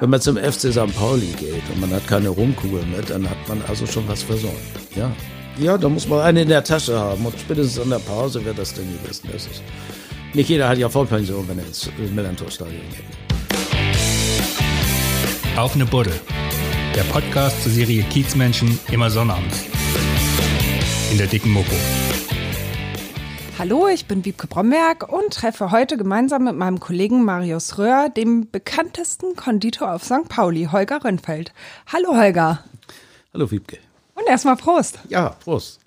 Wenn man zum FC St. Pauli geht und man hat keine Rumkugel mit, dann hat man also schon was versäumt. Ja. Ja, da muss man eine in der Tasche haben und spätestens in der Pause wird das Ding wissen. Das ist nicht jeder hat ja Vollpension, wenn er ins Millantor-Stadion geht. Auf eine Buddel. Der Podcast zur Serie Kiezmenschen immer sonnabends. In der dicken Mopo. Hallo, ich bin Wiebke Bromberg und treffe heute gemeinsam mit meinem Kollegen Marius Röhr dem bekanntesten Konditor auf St. Pauli, Holger Rönnfeld. Hallo Holger. Hallo Wiebke. Und erstmal Prost. Ja, Prost.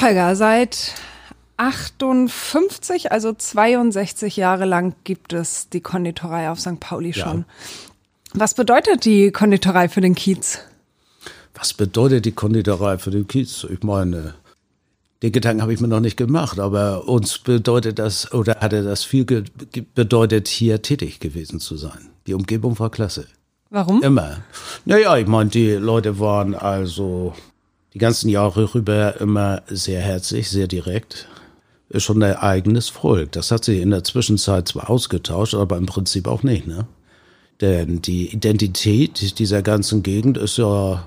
Holger, seit 58, also 62 Jahre lang gibt es die Konditorei auf St. Pauli schon. Ja. Was bedeutet die Konditorei für den Kiez? Was bedeutet die Konditorei für den Kiez? Ich meine, den Gedanken habe ich mir noch nicht gemacht, aber uns bedeutet das, oder hatte das viel bedeutet, hier tätig gewesen zu sein. Die Umgebung war klasse. Warum? Immer. Naja, ich meine, die Leute waren also die ganzen Jahre rüber immer sehr herzlich, sehr direkt. Ist schon ein eigenes Volk. Das hat sich in der Zwischenzeit zwar ausgetauscht, aber im Prinzip auch nicht, ne? Denn die Identität dieser ganzen Gegend ist ja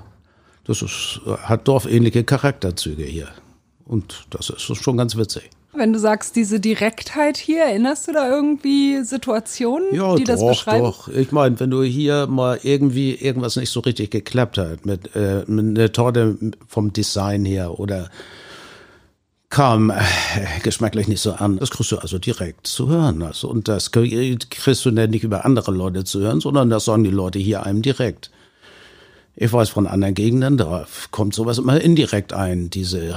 das ist, hat dorfähnliche Charakterzüge hier. Und das ist schon ganz witzig. Wenn du sagst, diese Direktheit hier, erinnerst du da irgendwie Situationen, ja, die doch, das beschreiben? Ja, doch. Ich meine, wenn du hier mal irgendwie irgendwas nicht so richtig geklappt hat, mit, äh, mit einer Torte vom Design her oder kam äh, geschmacklich nicht so an. Das kriegst du also direkt zu hören. Also, und das kriegst du nicht über andere Leute zu hören, sondern das sagen die Leute hier einem direkt. Ich weiß von anderen Gegenden, da kommt sowas immer indirekt ein, diese äh,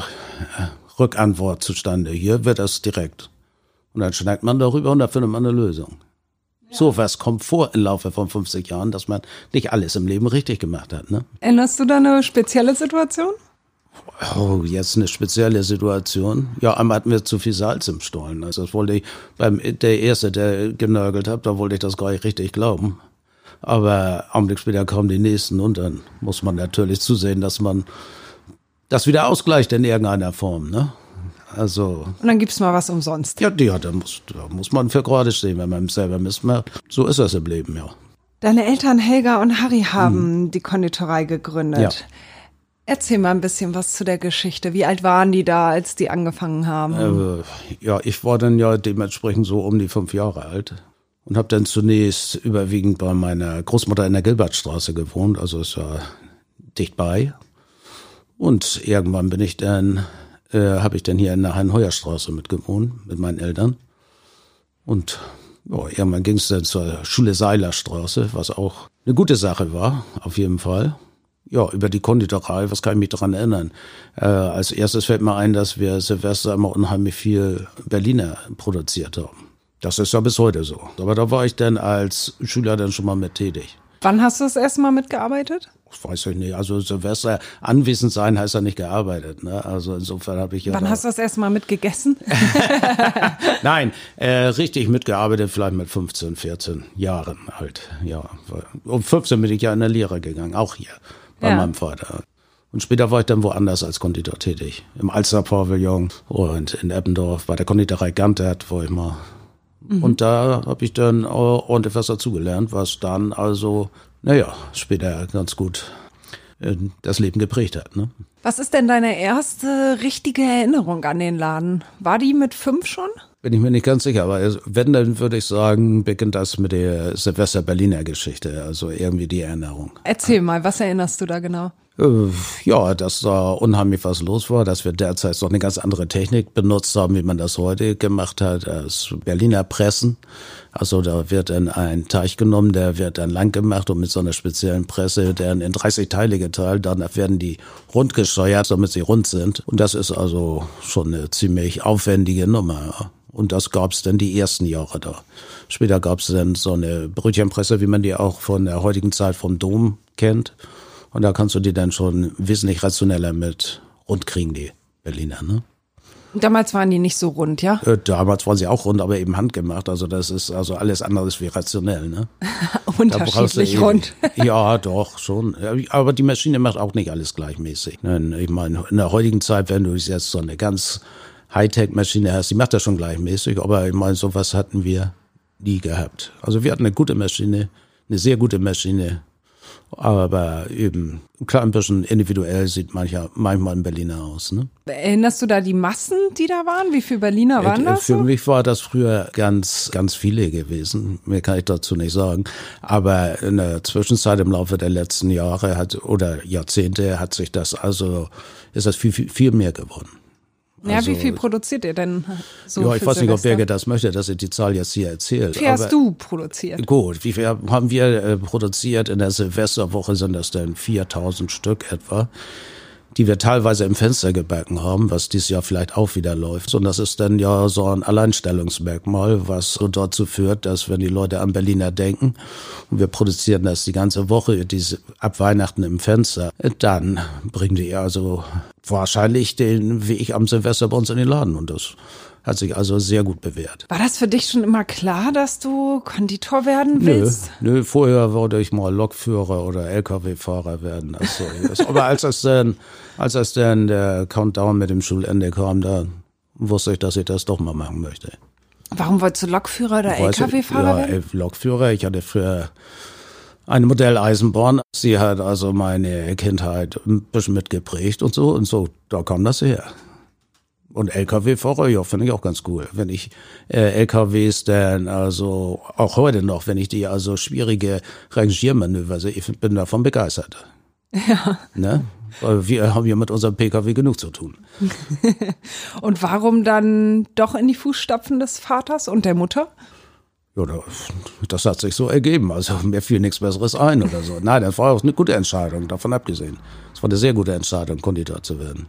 Rückantwort zustande. Hier wird das direkt. Und dann schneidet man darüber und da findet man eine Lösung. Ja. So was kommt vor im Laufe von 50 Jahren, dass man nicht alles im Leben richtig gemacht hat. Ne? Erinnerst du da eine spezielle Situation? Oh, jetzt eine spezielle Situation. Ja, einmal hatten wir zu viel Salz im Stollen. Also das wollte ich beim der erste, der genörgelt hat, da wollte ich das gar nicht richtig glauben. Aber Augenblick später kommen die nächsten und dann muss man natürlich zusehen, dass man das wieder ausgleicht in irgendeiner Form, ne? Also. Und dann gibt's mal was umsonst. Ja, ja, da muss, da muss man für gerade stehen, wenn man selber missmacht. So ist das im Leben, ja. Deine Eltern Helga und Harry haben mhm. die Konditorei gegründet. Ja. Erzähl mal ein bisschen was zu der Geschichte. Wie alt waren die da, als die angefangen haben? Äh, ja, ich war dann ja dementsprechend so um die fünf Jahre alt und habe dann zunächst überwiegend bei meiner Großmutter in der Gilbertstraße gewohnt, also es war dicht bei. Und irgendwann bin ich dann, äh, habe ich dann hier in der Heinheuerstraße mitgewohnt mit meinen Eltern. Und ja, irgendwann ging es dann zur Schule Seilerstraße, was auch eine gute Sache war, auf jeden Fall. Ja, über die Konditorei, was kann ich mich daran erinnern? Äh, als erstes fällt mir ein, dass wir Silvester immer unheimlich viel Berliner produziert haben. Das ist ja bis heute so. Aber da war ich dann als Schüler dann schon mal mit tätig. Wann hast du das erste Mal mitgearbeitet? Das weiß ich nicht. Also Silvester anwesend sein heißt ja nicht gearbeitet. Ne? Also insofern habe ich ja. Wann hast du das erste Mal mitgegessen? Nein, äh, richtig mitgearbeitet, vielleicht mit 15, 14 Jahren halt. Ja, um 15 bin ich ja in der Lehre gegangen, auch hier bei ja. meinem Vater. Und später war ich dann woanders als Konditor tätig. Im Alster Pavillon und in Eppendorf bei der Konditorei Gantert, wo ich mal Mhm. Und da habe ich dann ordentlich was dazugelernt, was dann also, naja, später ganz gut äh, das Leben geprägt hat. Ne? Was ist denn deine erste richtige Erinnerung an den Laden? War die mit fünf schon? Bin ich mir nicht ganz sicher, aber wenn, dann würde ich sagen, beginnt das mit der Silvester-Berliner Geschichte, also irgendwie die Erinnerung. Erzähl mal, was erinnerst du da genau? Äh, ja, dass da unheimlich was los war, dass wir derzeit noch eine ganz andere Technik benutzt haben, wie man das heute gemacht hat, als Berliner Pressen. Also da wird dann ein Teich genommen, der wird dann lang gemacht und mit so einer speziellen Presse dann in 30 Teile geteilt. Danach werden die rund gesteuert, damit sie rund sind. Und das ist also schon eine ziemlich aufwendige Nummer. Und das gab's dann die ersten Jahre da. Später gab's dann so eine Brötchenpresse, wie man die auch von der heutigen Zeit vom Dom kennt. Und da kannst du die dann schon wesentlich rationeller mit rund kriegen, die Berliner, ne? Damals waren die nicht so rund, ja? Äh, damals waren sie auch rund, aber eben handgemacht. Also das ist also alles anderes wie rationell, ne? Unterschiedlich rund. ja, doch, schon. Aber die Maschine macht auch nicht alles gleichmäßig. Ich meine, in der heutigen Zeit, wenn du jetzt so eine ganz Hightech-Maschine hast, die macht das schon gleichmäßig, aber ich meine, sowas hatten wir nie gehabt. Also wir hatten eine gute Maschine, eine sehr gute Maschine. Aber eben, klar, ein bisschen individuell sieht mancher, manchmal ein Berliner aus. Ne? Erinnerst du da die Massen, die da waren? Wie viele Berliner waren Äh, das? Für so? mich war das früher ganz, ganz viele gewesen. Mehr kann ich dazu nicht sagen. Aber in der Zwischenzeit im Laufe der letzten Jahre hat, oder Jahrzehnte hat sich das also, ist das viel, viel, viel mehr geworden. Ja, also- wie viel produziert ihr denn so ja, ich weiß nicht, ob? Birge das möchte, dass ich die Zahl jetzt hier erzähle. Wie viel hast du produziert? Gut, wie viel haben wir äh, produziert? In der Silvesterwoche sind das dann 4000 Stück etwa, die wir teilweise im Fenster gebacken haben, was dieses Jahr vielleicht auch wieder läuft. Und das ist dann ja so ein Alleinstellungsmerkmal, was so dazu führt, dass wenn die Leute an Berliner denken und wir produzieren das die ganze Woche, diese, ab Weihnachten im Fenster, dann bringen die also wahrscheinlich den Weg am Silvester bei uns in den Laden. Und das hat sich also sehr gut bewährt. War das für dich schon immer klar, dass du Konditor werden Nö, willst? nö, vorher wollte ich mal Lokführer oder LKW-Fahrer werden. Also, aber als das dann, als das dann der Countdown mit dem Schulende kam, da wusste ich, dass ich das doch mal machen möchte. Warum wolltest du Lokführer oder LKW-Fahrer ja, werden? Lokführer. Ich hatte früher eine Modelleisenbahn. Sie hat also meine Kindheit ein bisschen mitgeprägt und so. Und so, da kam das her. Und LKW-Fahrer, ja, finde ich auch ganz cool. Wenn ich äh, LKWs dann, also auch heute noch, wenn ich die also schwierige Rangiermanöver sehe, ich bin davon begeistert. Ja. Ne? Weil wir haben ja mit unserem PKW genug zu tun. Und warum dann doch in die Fußstapfen des Vaters und der Mutter? Ja, da- das hat sich so ergeben. Also mir fiel nichts Besseres ein oder so. Nein, das war auch eine gute Entscheidung, davon abgesehen. Es war eine sehr gute Entscheidung, Konditor zu werden.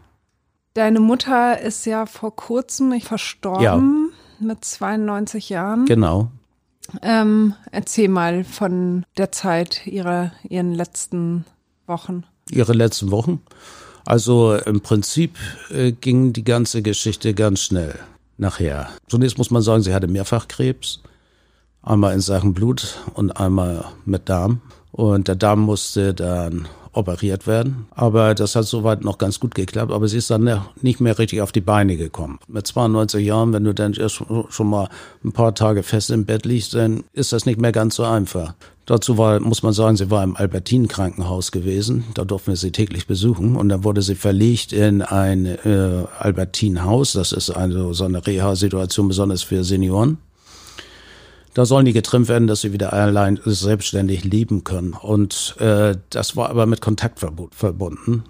Deine Mutter ist ja vor kurzem verstorben mit 92 Jahren. Genau. Ähm, erzähl mal von der Zeit ihrer ihren letzten Wochen. Ihre letzten Wochen. Also im Prinzip äh, ging die ganze Geschichte ganz schnell nachher. Zunächst muss man sagen, sie hatte mehrfach Krebs. Einmal in Sachen Blut und einmal mit Darm. Und der Darm musste dann operiert werden. Aber das hat soweit noch ganz gut geklappt. Aber sie ist dann nicht mehr richtig auf die Beine gekommen. Mit 92 Jahren, wenn du dann schon mal ein paar Tage fest im Bett liegst, dann ist das nicht mehr ganz so einfach. Dazu war, muss man sagen, sie war im Albertin-Krankenhaus gewesen. Da durften wir sie täglich besuchen. Und dann wurde sie verlegt in ein äh, Albertin-Haus. Das ist also so eine Reha-Situation, besonders für Senioren. Da sollen die getrimmt werden, dass sie wieder allein selbstständig leben können. Und äh, das war aber mit Kontaktverbot verbunden,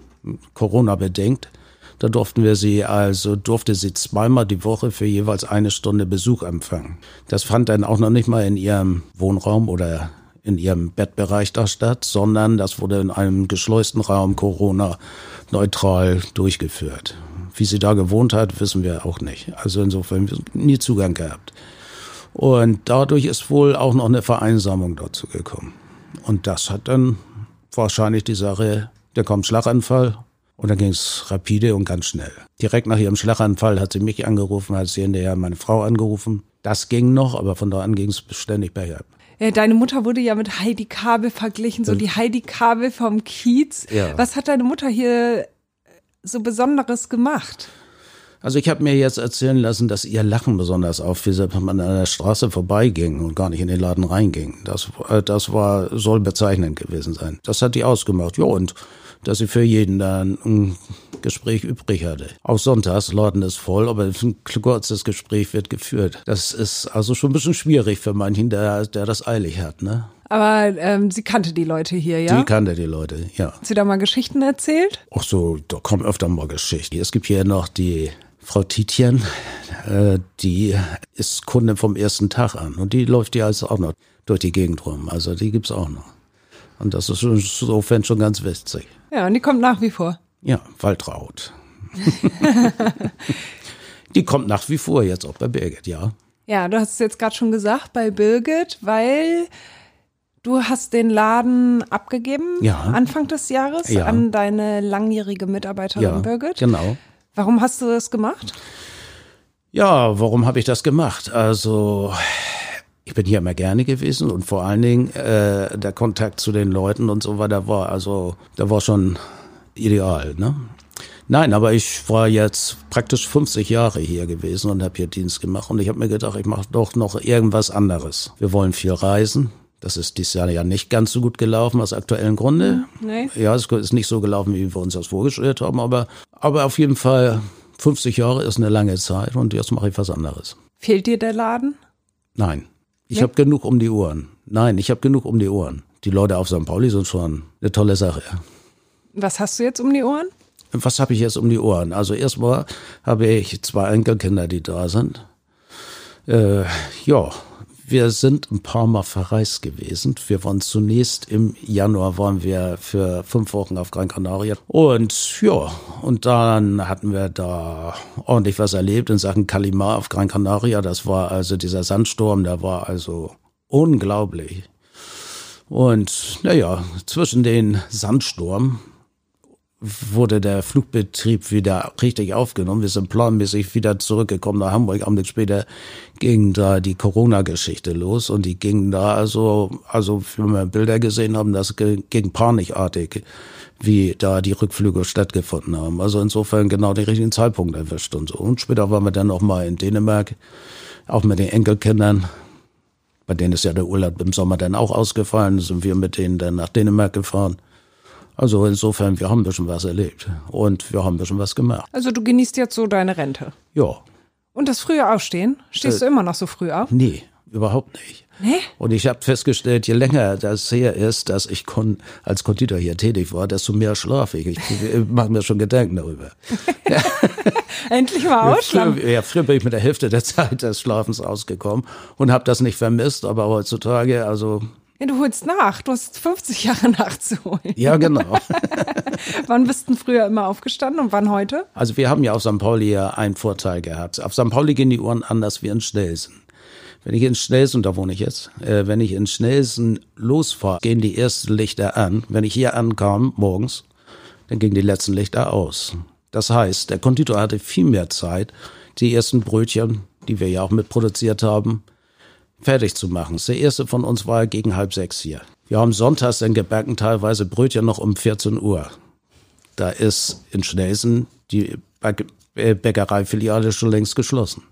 Corona-bedingt. Da durften wir sie also, durfte sie zweimal die Woche für jeweils eine Stunde Besuch empfangen. Das fand dann auch noch nicht mal in ihrem Wohnraum oder in ihrem Bettbereich da statt, sondern das wurde in einem geschleusten Raum Corona-neutral durchgeführt. Wie sie da gewohnt hat, wissen wir auch nicht. Also insofern nie Zugang gehabt. Und dadurch ist wohl auch noch eine Vereinsamung dazu gekommen. Und das hat dann wahrscheinlich die Sache, da kommt Schlaganfall und dann ging es rapide und ganz schnell. Direkt nach ihrem Schlaganfall hat sie mich angerufen, hat sie hinterher meine Frau angerufen. Das ging noch, aber von da an ging es ständig bergab. Deine Mutter wurde ja mit Heidi Kabel verglichen, so die Heidi Kabel vom Kiez. Ja. Was hat deine Mutter hier so Besonderes gemacht? Also ich habe mir jetzt erzählen lassen, dass ihr Lachen besonders auffiel, wenn man an der Straße vorbeiging und gar nicht in den Laden reinging. Das, äh, das war, soll bezeichnend gewesen sein. Das hat die ausgemacht. Ja, und dass sie für jeden dann ein Gespräch übrig hatte. Auch sonntags, Laden ist voll, aber ein kurzes Gespräch wird geführt. Das ist also schon ein bisschen schwierig für manchen, der, der das eilig hat, ne? Aber ähm, sie kannte die Leute hier, ja? Die kannte die Leute, ja. Hat sie da mal Geschichten erzählt? Ach so, da kommen öfter mal Geschichten. Es gibt hier noch die Frau Tietjen, äh, die ist Kunde vom ersten Tag an und die läuft ja also auch noch durch die Gegend rum. Also die gibt's auch noch. Und das ist insofern schon ganz witzig. Ja, und die kommt nach wie vor. Ja, Waltraud. die kommt nach wie vor jetzt auch bei Birgit, ja. Ja, du hast es jetzt gerade schon gesagt bei Birgit, weil du hast den Laden abgegeben Ja. Anfang des Jahres Ja. an deine langjährige Mitarbeiterin Ja, Birgit. genau. Warum hast du das gemacht? Ja, warum habe ich das gemacht? Also, ich bin hier immer gerne gewesen und vor allen Dingen äh, der Kontakt zu den Leuten und so weiter war also, da war schon ideal, ne? Nein, aber ich war jetzt praktisch 50 Jahre hier gewesen und habe hier Dienst gemacht. Und ich habe mir gedacht, ich mache doch noch irgendwas anderes. Wir wollen viel reisen. Das ist dieses Jahr ja nicht ganz so gut gelaufen aus aktuellen Gründen. Nee. Ja, es ist nicht so gelaufen, wie wir uns das vorgestellt haben, aber, aber auf jeden Fall 50 Jahre ist eine lange Zeit und jetzt mache ich was anderes. Fehlt dir der Laden? Nein, ich Nee? habe genug um die Ohren. Nein, ich habe genug um die Ohren. Die Leute auf St. Pauli sind schon eine tolle Sache. Was hast du jetzt um die Ohren? Was habe ich jetzt um die Ohren? Also erstmal habe ich zwei Enkelkinder, die da sind. Äh, ja, wir sind ein paar Mal verreist gewesen. Wir waren zunächst im Januar waren wir für fünf Wochen auf Gran Canaria. Und ja, und dann hatten wir da ordentlich was erlebt in Sachen Kalimar auf Gran Canaria. Das war also dieser Sandsturm, der war also unglaublich. Und naja, zwischen den Sandsturm wurde der Flugbetrieb wieder richtig aufgenommen. Wir sind planmäßig wieder zurückgekommen nach Hamburg. Am Tag später ging da die Corona-Geschichte los und die ging da also, also wenn wir Bilder gesehen haben, das ging panikartig, wie da die Rückflüge stattgefunden haben. Also insofern genau den richtigen Zeitpunkt erwischt und so. Und später waren wir dann noch mal in Dänemark, auch mit den Enkelkindern. Bei denen ist ja der Urlaub im Sommer dann auch ausgefallen, sind wir mit denen dann nach Dänemark gefahren. Also insofern, wir haben ein bisschen was erlebt und wir haben ein bisschen was gemacht. Also du genießt jetzt so deine Rente. Ja, Und das frühe Aufstehen? Stehst du immer noch so früh auf? nee, überhaupt nicht. Nee? Und ich habe festgestellt, je länger das her ist, dass ich kon als Konditor hier tätig war, desto mehr schlafe ich. Ich, ich mache mir schon Gedanken darüber. Endlich mal ausschlafen. Ja, früher bin ich mit der Hälfte der Zeit des Schlafens ausgekommen und habe das nicht vermisst, aber heutzutage, also Ja, du holst nach. Du hast 50 Jahre nachzuholen. ja genau. Wann bist du denn früher immer aufgestanden und wann heute? Also wir haben ja auf St. Pauli ja einen Vorteil gehabt. Auf St. Pauli gehen die Uhren anders wie in Schnelsen. Wenn ich in Schnelsen, da wohne ich jetzt, äh, wenn ich in Schnelsen losfahre, gehen die ersten Lichter an. Wenn ich hier ankam morgens, dann gingen die letzten Lichter aus. Das heißt, der Konditor hatte viel mehr Zeit, die ersten Brötchen, die wir ja auch mitproduziert haben, fertig zu machen. Der erste von uns war gegen halb sechs hier. Wir haben sonntags dann gebacken, teilweise Brötchen noch um 14 Uhr. Da ist in Schnelsen die äh, Bäckereifiliale schon längst geschlossen.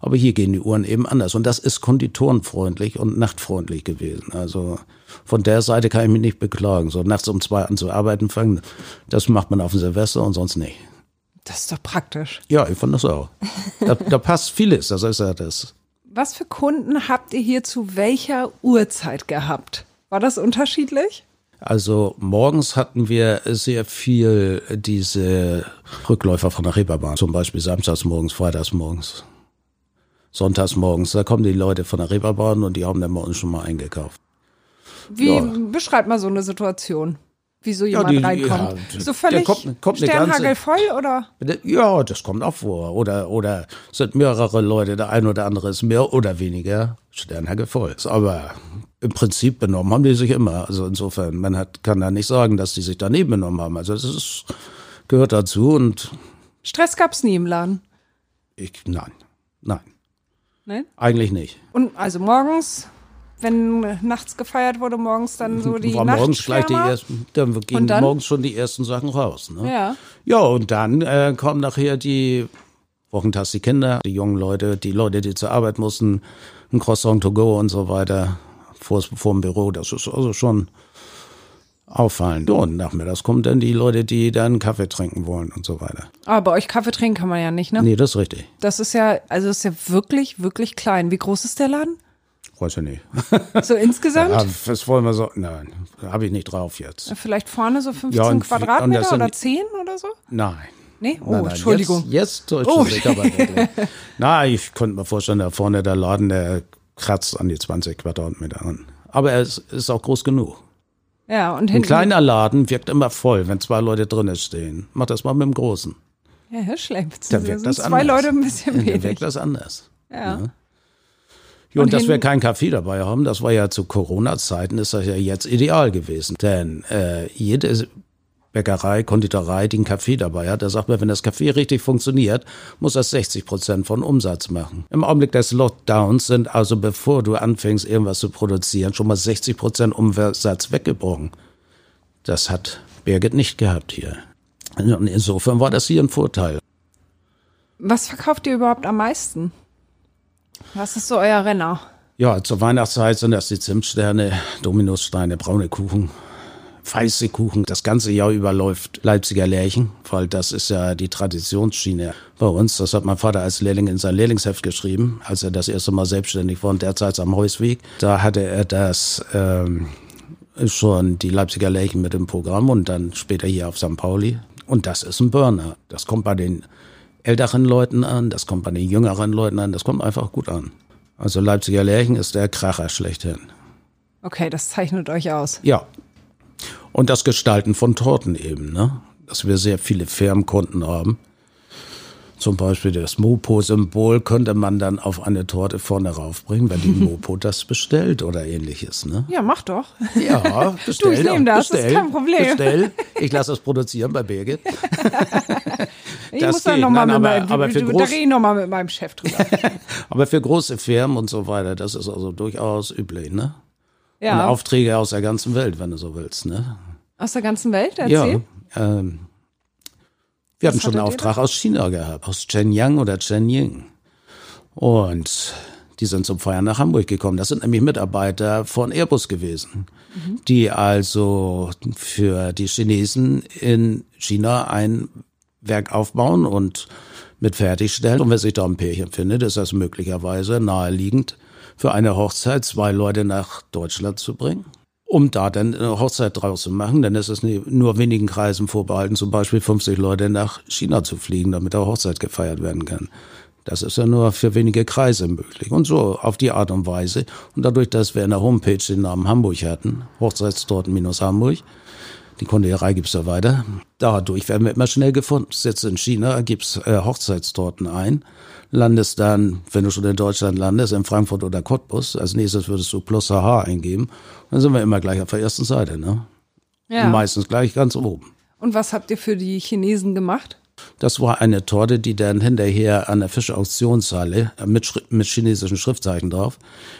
Aber hier gehen die Uhren eben anders. Und das ist konditorenfreundlich und nachtfreundlich gewesen. Also von der Seite kann ich mich nicht beklagen. So nachts um zwei an zu arbeiten fangen, das macht man auf dem Silvester und sonst nicht. Das ist doch praktisch. Ja, ich fand das auch. Da, da passt vieles, das ist ja das. Was für Kunden habt ihr hier zu welcher Uhrzeit gehabt? War das unterschiedlich? Also morgens hatten wir sehr viel diese Rückläufer von der Reeperbahn, zum Beispiel samstags morgens, freitags morgens, sonntags morgens. Da kommen die Leute von der Reeperbahn und die haben dann bei uns schon mal eingekauft. Wie Ja. beschreibt mal so eine Situation? Wie so jemand die- reinkommt? ja, so völlig kommt- kommt Sternhagel ganze- voll oder? Ja, das kommt auch vor. Oder, oder es sind mehrere Leute, der ein oder andere ist mehr oder weniger Sternhagel voll. Aber im Prinzip benommen haben die sich immer. Also insofern, man hat, kann da nicht sagen, dass die sich daneben benommen haben. Also es ist, gehört dazu und Stress gab's nie im Laden. ich, nein, nein, Ne? eigentlich nicht. Und also morgens, wenn nachts gefeiert wurde, morgens dann so die war morgens gleich die ersten, dann gingen Und dann? morgens schon die ersten Sachen raus. Ne? Ja. Ja, und dann äh, kommen nachher die wochentags die Kinder, die jungen Leute, die Leute, die zur Arbeit mussten, ein Croissant to go und so weiter vor, vor dem Büro. Das ist also schon auffallend. Und nachmittags kommen dann die Leute, die dann Kaffee trinken wollen und so weiter. Aber bei euch Kaffee trinken kann man ja nicht, ne? Nee, das ist richtig. Das ist ja, also das ist ja wirklich, wirklich klein. Wie groß ist der Laden? Weiß ich nicht. So insgesamt? Ja, das wollen wir so. Nein, habe ich nicht drauf jetzt. Vielleicht vorne so 15 Ja, Quadratmeter oder 10 oder so? Nein. Nee? Oh, Nein, nein, Entschuldigung. Jetzt, jetzt Oh. sich aber. Na, ich könnte mir vorstellen, da vorne der Laden, der kratzt an die 20 Quadratmeter an. Aber er ist, auch groß genug. Ja, und Ein hinten. kleiner Laden wirkt immer voll, wenn zwei Leute drinnen stehen. Mach das mal mit dem Großen. Ja, Herr. Dann Da wirkt sind das zwei anders. Leute ein bisschen wenig. wirkt das anders. Ja. Ja, und, Und dass wir keinen Kaffee dabei haben, das war ja zu Corona-Zeiten, ist das ja jetzt ideal gewesen. Denn äh, jede Bäckerei, Konditorei, die einen Kaffee dabei hat, da sagt man, wenn das Kaffee richtig funktioniert, muss das 60 Prozent von Umsatz machen. Im Augenblick des Lockdowns sind also, bevor du anfängst, irgendwas zu produzieren, schon mal 60 Prozent Umsatz weggebrochen. Das hat Birgit nicht gehabt hier. Und insofern war das hier ein Vorteil. Was verkauft ihr überhaupt am meisten? Was ist so euer Renner? Ja, zur Weihnachtszeit sind das die Zimtsterne, Dominussteine, braune Kuchen, weiße Kuchen. Das ganze Jahr über läuft Leipziger Lärchen, weil das ist ja die Traditionsschiene bei uns. Das hat mein Vater als Lehrling in sein Lehrlingsheft geschrieben, als er das erste Mal selbstständig war und derzeit am Heusweg. Da hatte er das ähm, schon die Leipziger Lärchen mit im Programm und dann später hier auf St. Pauli. Und das ist ein Burner. Das kommt bei den älteren Leuten an, das kommt bei den jüngeren Leuten an, das kommt einfach gut an. Also Leipziger Lärchen ist der Kracher schlechthin. Okay, das zeichnet euch aus. Ja. Und das Gestalten von Torten eben, ne? Dass wir sehr viele Firmenkunden haben. Zum Beispiel das Mopo-Symbol könnte man dann auf eine Torte vorne raufbringen, wenn die Mopo das bestellt oder ähnliches. Ne? Ja, mach doch. Ja, bestell. du, ich nehme das, bestell, das ist kein Problem. Bestell. Ich lasse das produzieren bei Birgit. ich das muss dann nochmal mit, aber, aber für groß, da noch mal mit meinem Chef drüber. aber für große Firmen und so weiter, das ist also durchaus üblich, ne? Ja. Und Aufträge aus der ganzen Welt, wenn du so willst, ne? Aus der ganzen Welt, erzähl. Ja, ähm, wir hatten schon einen Auftrag aus China gehabt, aus Shenyang oder Shenying. Und die sind zum Feiern nach Hamburg gekommen. Das sind nämlich Mitarbeiter von Airbus gewesen, mhm. die also für die Chinesen in China ein Werk aufbauen und mit fertigstellen. Und wenn sich da ein Pärchen findet, ist das möglicherweise naheliegend, für eine Hochzeit zwei Leute nach Deutschland zu bringen um da dann eine Hochzeit draus zu machen. Denn es ist nur wenigen Kreisen vorbehalten, zum Beispiel 50 Leute nach China zu fliegen, damit eine Hochzeit gefeiert werden kann. Das ist ja nur für wenige Kreise möglich. Und so auf die Art und Weise. Und dadurch, dass wir in der Homepage den Namen Hamburg hatten, Hochzeitstorten-Hamburg, die Konditorei gibt's ja weiter, dadurch werden wir immer schnell gefunden. Sitzt in China, gibt's äh, Hochzeitstorten ein landest dann, wenn du schon in Deutschland landest, in Frankfurt oder Cottbus. Als nächstes würdest du plus HH eingeben. Dann sind wir immer gleich auf der ersten Seite, ne? Ja. meistens gleich ganz oben. Und was habt ihr für die Chinesen gemacht? Das war eine Torte, die dann hinterher an der Fischauktionshalle mit, mit chinesischen Schriftzeichen drauf,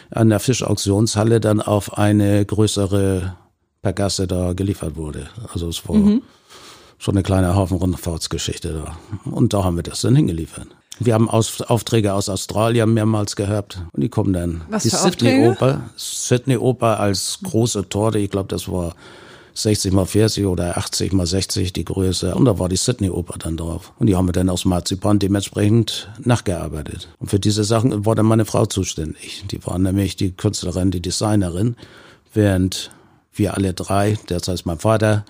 an der Fischauktionshalle dann auf eine größere Pergasse da geliefert wurde. Also es war mhm. schon eine kleine Hafenrundfahrtsgeschichte da. Und da haben wir das dann hingeliefert. Wir haben Aus Aufträge aus Australien mehrmals gehabt und die kommen dann. Was die für Sydney Oper, Sydney Oper als große Torte, ich glaube, das war 60 mal 40 oder 80 mal 60 die Größe. Und da war die Sydney Oper dann drauf. Und die haben wir dann aus Marzipan dementsprechend nachgearbeitet. Und für diese Sachen war dann meine Frau zuständig. Die war nämlich die Künstlerin, die Designerin, während wir alle drei, derzeit mein Vater,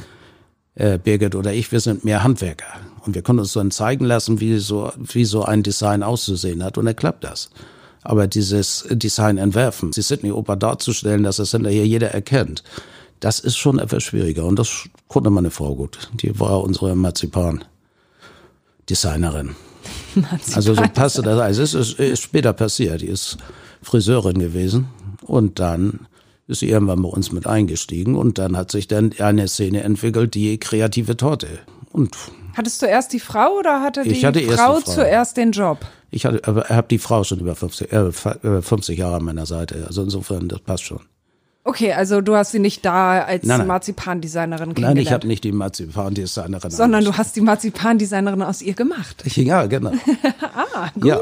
äh, Birgit oder ich, wir sind mehr Handwerker. Und wir können uns dann zeigen lassen, wie so, wie so ein Design auszusehen hat. Und dann klappt das. Aber dieses Design entwerfen, die Sydney-Oper darzustellen, dass es hinterher jeder erkennt, das ist schon etwas schwieriger. Und das konnte meine Frau gut. Die war unsere Marzipan-Designerin. Marzipan also so passte das. Also es ist, ist später passiert. Die ist Friseurin gewesen. Und dann ist sie irgendwann bei uns mit eingestiegen und dann hat sich dann eine Szene entwickelt, die kreative Torte. Und Hattest du erst die Frau oder hatte die hatte Frau, Frau, zuerst den Job? Ich habe die Frau schon über 50, äh, 50 äh, Jahre an meiner Seite. Also insofern, das passt schon. Okay, also du hast sie nicht da als Marzipandesignerin kennengelernt. Nein, ich habe nicht die Marzipandesignerin. Sondern du hast die Marzipandesignerin aus ihr gemacht. Ja, genau. ah, gut. Ja.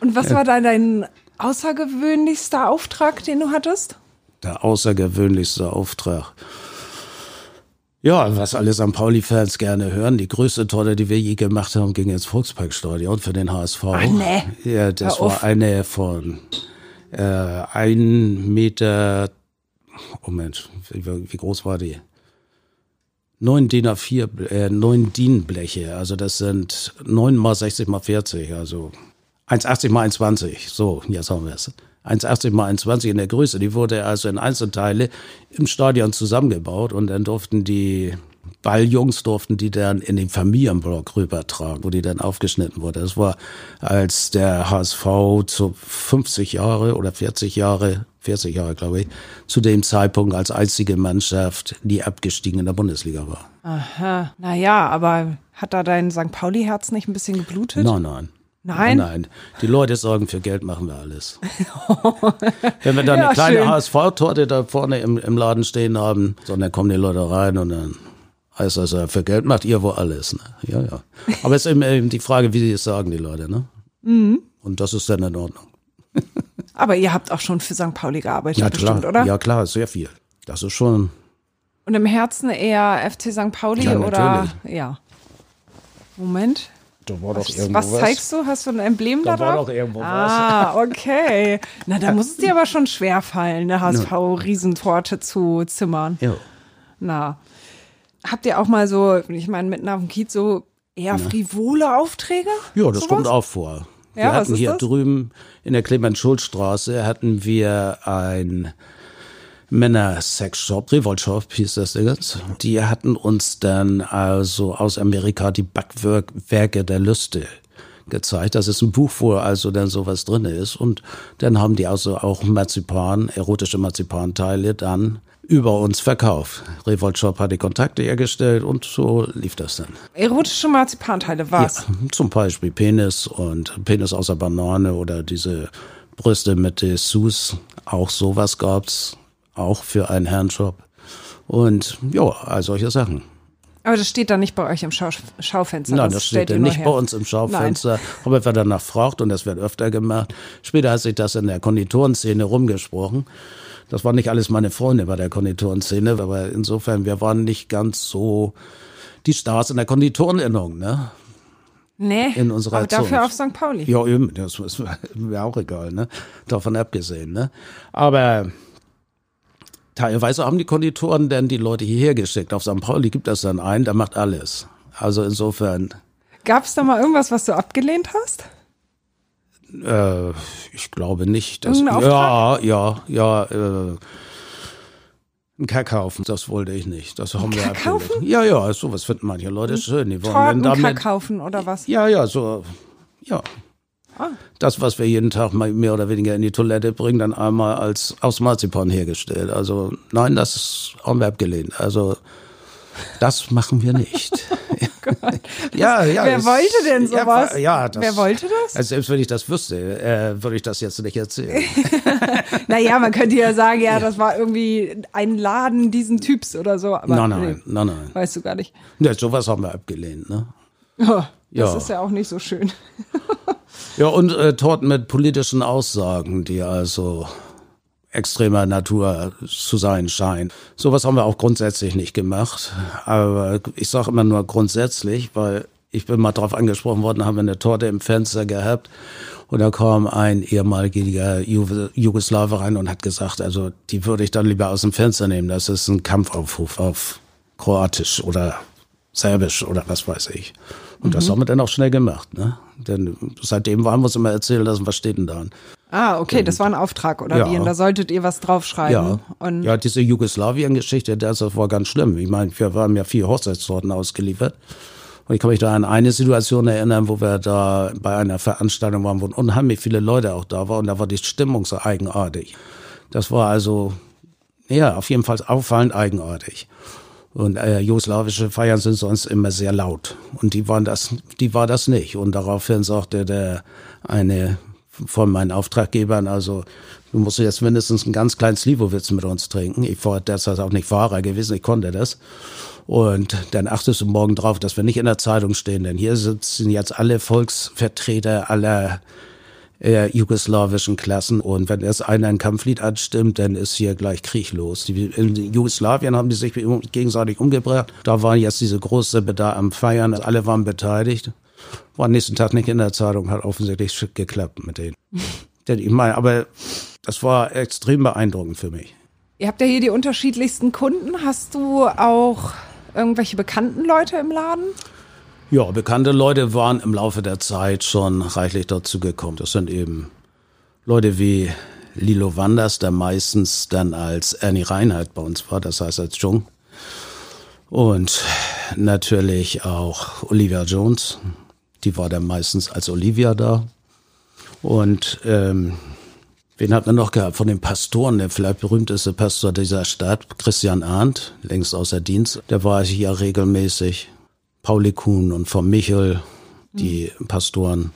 Und was war da dein außergewöhnlichster Auftrag, den du hattest? Der außergewöhnlichste Auftrag. Ja, was alle St. Pauli-Fans gerne hören, die größte Torte, die wir je gemacht haben, ging ins Volksparkstadion für den HSV. Ach, nee. Ja, das war eine von äh, ein Meter, oh Mensch, wie, groß war die? Neun DIN A4, äh, neun DIN-Bleche, also das sind neun mal 60 mal 40, also 1,80 mal 1,20. So, jetzt haben wir es. 1,80 mal 1,20 in der Größe. Die wurde also in Einzelteile im Stadion zusammengebaut und dann durften die Balljungs durften die dann in den Familienblock rübertragen, wo die dann aufgeschnitten wurde. Das war, als der HSV zu 50 Jahre oder 40 Jahre, 40 Jahre glaube ich, zu dem Zeitpunkt als einzige Mannschaft, die abgestiegen in der Bundesliga war. Aha, naja, aber hat da dein St. Pauli-Herz nicht ein bisschen geblutet? Nein, nein. Nein? Nein. Die Leute sorgen für Geld, machen wir alles. Wenn wir dann ja, eine kleine HSV-Torte da vorne im, im Laden stehen haben, so, dann kommen die Leute rein und dann Heißt also, für Geld macht ihr wohl alles. Ne? Ja, ja. Aber es ist eben die Frage, wie sie es sagen, die Leute. Ne? Mhm. Und das ist dann in Ordnung. Aber ihr habt auch schon für St. Pauli gearbeitet, Ja, bestimmt, klar. oder? Ja, klar, sehr viel. Das ist schon. Und im Herzen eher FC St. Pauli Ja, oder? Ja. Moment. Da war Was, was zeigst du? Hast du ein Emblem Da da war doch irgendwo Ah, okay. Na, da muss es dir aber schon schwer fallen, eine HSV-Riesentorte zu zimmern. Ja. Na. Habt ihr auch mal so, ich meine, mitten auf dem Kiez so eher frivole Aufträge? Ja, das Sowas? kommt auch vor. Wir Ja, was hatten hier das? drüben in der Clemens-Schulz-Straße hatten wir ein Männer-Sex-Shop, Revolt-Shop hieß das Ding. Die hatten uns dann also aus Amerika die Backwerke der Lüste gezeigt. Das ist ein Buch, wo also dann sowas drin ist. Und dann haben die also auch Marzipan, erotische Marzipanteile dann über uns verkauft. Revolt Shop hat die Kontakte hergestellt und so lief das dann. Erotische Marzipanteile, was? Ja, zum Beispiel Penis und Penis aus der Banane oder diese Brüste mit Dessous. Auch sowas gab's auch für einen Herrenshop. Und ja, all solche Sachen. Aber das steht da nicht bei euch im Schau Schaufenster. Nein, das steht ja ihr nur nicht her. bei uns im Schaufenster. Aber wer danach fragt, und das wird öfter gemacht, später hat sich das in der Konditorenszene rumgesprochen. Das waren nicht alles meine Freunde bei der Konditorenszene, aber insofern, wir waren nicht ganz so die Stars in der Konditorenennung, ne? Nee, in unserer aber dafür auf Zunft. St. Pauli. Ja, eben, das ist mir auch egal, ne? Davon abgesehen, ne? Aber teilweise haben die Konditoren denn die Leute hierher geschickt. Auf St. Pauli gibt es dann einen, der macht alles. Also insofern, Gab es da mal irgendwas, was du abgelehnt hast? äh, ich glaube nicht. Dass, ja, ja, ja, äh, ein Kakaufen, das wollte ich nicht. Das haben wir abgelehnt. Ja, ja, sowas finden manche Leute schön. Die wollen Torten damit, kaufen oder was? Ja, ja, so, ja. Ah. Das, was wir jeden Tag mehr oder weniger in die Toilette bringen, dann einmal als aus Marzipan hergestellt. Also nein, das haben wir abgelehnt. Also das machen wir nicht. ja, ja. Wer wollte denn ja, sowas? Ja, das, Wer wollte das? Also selbst wenn ich das wüsste, äh, würde ich das jetzt nicht erzählen. Naja, man könnte ja sagen, ja, das war irgendwie ein Laden diesen Typs oder so. Aber nein, nein, nee, nein, nein. weißt du gar nicht. Ja, sowas haben wir abgelehnt. Ne? Oh, das Ja. ist ja auch nicht so schön. Ja, und äh, Torten mit politischen Aussagen, die also extremer Natur zu sein scheinen. Sowas haben wir auch grundsätzlich nicht gemacht. Aber ich sage immer nur grundsätzlich, weil ich bin mal drauf angesprochen worden, haben wir eine Torte im Fenster gehabt und da kam ein ehemaliger Ju Jugoslawe rein und hat gesagt, also die würde ich dann lieber aus dem Fenster nehmen. Das ist ein Kampfaufruf auf Kroatisch oder Serbisch oder was weiß ich. Und das haben wir dann auch schnell gemacht, ne? Denn seitdem haben wir uns immer erzählen lassen, was steht denn da? Ah, okay, das war ein Auftrag oder Ja. wie? Und da solltet ihr was draufschreiben. Ja, Und ja diese Jugoslawien-Geschichte, das war ganz schlimm. Ich meine, wir haben ja vier Hochzeitstorten ausgeliefert. Und ich kann mich da an eine Situation erinnern, wo wir da bei einer Veranstaltung waren, wo unheimlich viele Leute auch da waren. Und da war die Stimmung so eigenartig. Das war also, ja, auf jeden Fall auffallend eigenartig. Und äh, jugoslawische Feiern sind sonst immer sehr laut. Und die waren das, die war das nicht. Und daraufhin sagte der eine von meinen Auftraggebern, also du musst jetzt mindestens einen ganz kleinen Slivovitz mit uns trinken. Ich war derzeit auch nicht Fahrer gewesen, ich konnte das. Und dann achtest du morgen drauf, dass wir nicht in der Zeitung stehen, denn hier sitzen jetzt alle Volksvertreter aller äh, jugoslawischen Klassen und wenn erst einer ein Kampflied anstimmt, dann ist hier gleich Krieg los. Die, in Jugoslawien haben die sich gegenseitig umgebracht. Da war jetzt diese große Bedarf am Feiern, alle waren beteiligt. War am nächsten Tag nicht in der Zeitung, hat offensichtlich geklappt mit denen. denn ich meine, aber das war extrem beeindruckend für mich. ihr habt ja hier die unterschiedlichsten Kunden. Hast du auch irgendwelche bekannten Leute im Laden? Ja, bekannte Leute waren im Laufe der Zeit schon reichlich dazu gekommen. Das sind eben Leute wie Lilo Wanders, der meistens dann als Ernie Reinhardt bei uns war, das heißt als Jung. Und natürlich auch Olivia Jones, die war dann meistens als Olivia da. Und ähm, wen hat man noch gehabt? Von den Pastoren, der vielleicht berühmteste Pastor dieser Stadt, Christian Arndt, längst außer Dienst, der war hier regelmäßig. Pauli Kuhn und vom Michel, die Pastoren,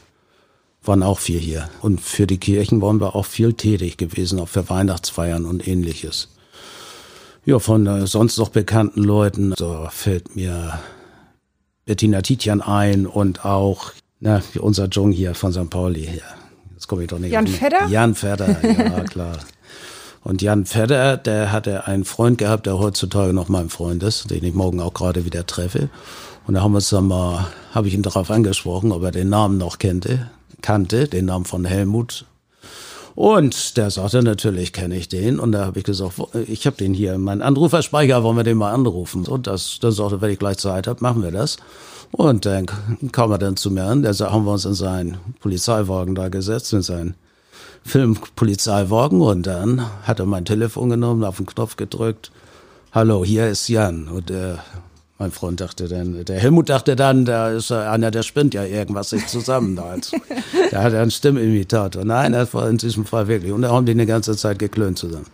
waren auch viel hier. Und für die Kirchen waren wir auch viel tätig gewesen, auch für Weihnachtsfeiern und ähnliches. Ja, von äh, sonst noch bekannten Leuten, so fällt mir Bettina Titian ein und auch na, unser Jung hier von St. Pauli. Ja, jetzt komme ich doch nicht Jan Fedder? Jan Fedder, ja klar. Und Jan Fedder, der hatte einen Freund gehabt, der heutzutage noch mein Freund ist, den ich morgen auch gerade wieder treffe. Und da haben wir uns dann mal, habe ich ihn darauf angesprochen, ob er den Namen noch kannte, kannte, den Namen von Helmut. Und der sagte, natürlich kenne ich den. Und da habe ich gesagt, ich habe den hier, mein Anruferspeicher, wollen wir den mal anrufen? Und das, dann sagte, wenn ich gleich Zeit habe, machen wir das. Und dann kam er dann zu mir an, da haben wir uns in seinen Polizeiwagen da gesetzt, in seinen Filmpolizeiwagen und dann hat er mein Telefon genommen, auf den Knopf gedrückt. Hallo, hier ist Jan. Und der, mein Freund dachte dann, der Helmut dachte dann, da ist einer, der spinnt ja irgendwas sich zusammen da. Also, da hat er einen Stimmimitator. Nein, das war in diesem Fall wirklich. Und da haben die eine ganze Zeit geklönt zusammen.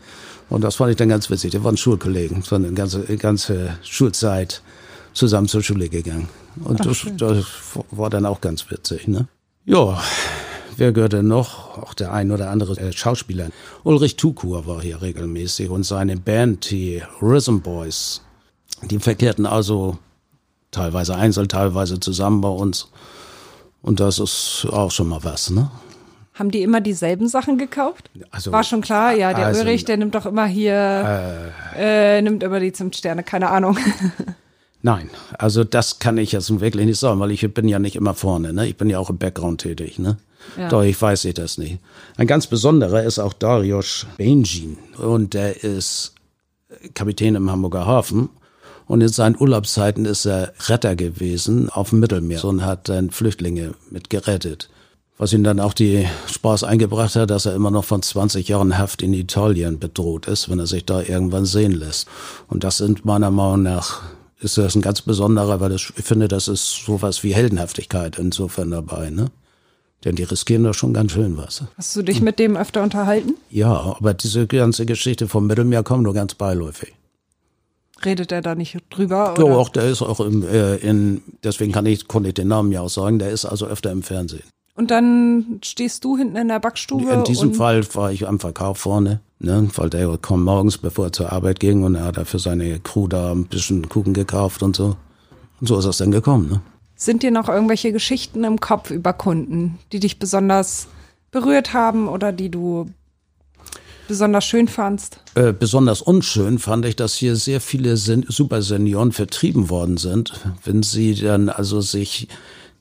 Und das fand ich dann ganz witzig. Die waren Schulkollegen, von der ganze, ganze Schulzeit zusammen zur Schule gegangen. Und Ach, das, das, war dann auch ganz witzig, ne? Ja, wer gehört denn noch? Auch der ein oder andere äh, Schauspieler. Ulrich Tukur war hier regelmäßig und seine Band, die Rhythm Boys, die verkehrten also teilweise einzeln, teilweise zusammen bei uns. Und das ist auch schon mal was, ne? Haben die immer dieselben Sachen gekauft? Also, War schon klar, ja, der also, Ulrich, der nimmt doch immer hier, äh, äh, nimmt immer die Zimtsterne, keine Ahnung. Nein, also das kann ich jetzt wirklich nicht sagen, weil ich bin ja nicht immer vorne, ne? Ich bin ja auch im Background tätig, ne? Ja. Doch, ich weiß ich das nicht. Ein ganz besonderer ist auch Darius Benjin und der ist Kapitän im Hamburger Hafen. Und in seinen Urlaubszeiten ist er Retter gewesen auf dem Mittelmeer und hat dann Flüchtlinge mit gerettet. Was ihm dann auch die Spaß eingebracht hat, dass er immer noch von 20 Jahren Haft in Italien bedroht ist, wenn er sich da irgendwann sehen lässt. Und das sind meiner Meinung nach ist das ein ganz besonderer, weil ich finde, das ist sowas wie Heldenhaftigkeit insofern dabei, ne? Denn die riskieren da schon ganz schön was. Hast du dich mit dem öfter unterhalten? Ja, aber diese ganze Geschichte vom Mittelmeer kommt nur ganz beiläufig. Redet er da nicht drüber? Oder? Ja, auch der ist auch im, äh, in, deswegen kann ich, konnte ich den Namen ja auch sagen, der ist also öfter im Fernsehen. Und dann stehst du hinten in der Backstube? In diesem Fall war ich am Verkauf vorne, ne, weil der kommt morgens, bevor er zur Arbeit ging und er hat er für seine Crew da ein bisschen Kuchen gekauft und so. Und so ist das dann gekommen, ne. Sind dir noch irgendwelche Geschichten im Kopf über Kunden, die dich besonders berührt haben oder die du besonders schön fandst? Äh, besonders unschön fand ich, dass hier sehr viele Supersenioren vertrieben worden sind, wenn sie dann also sich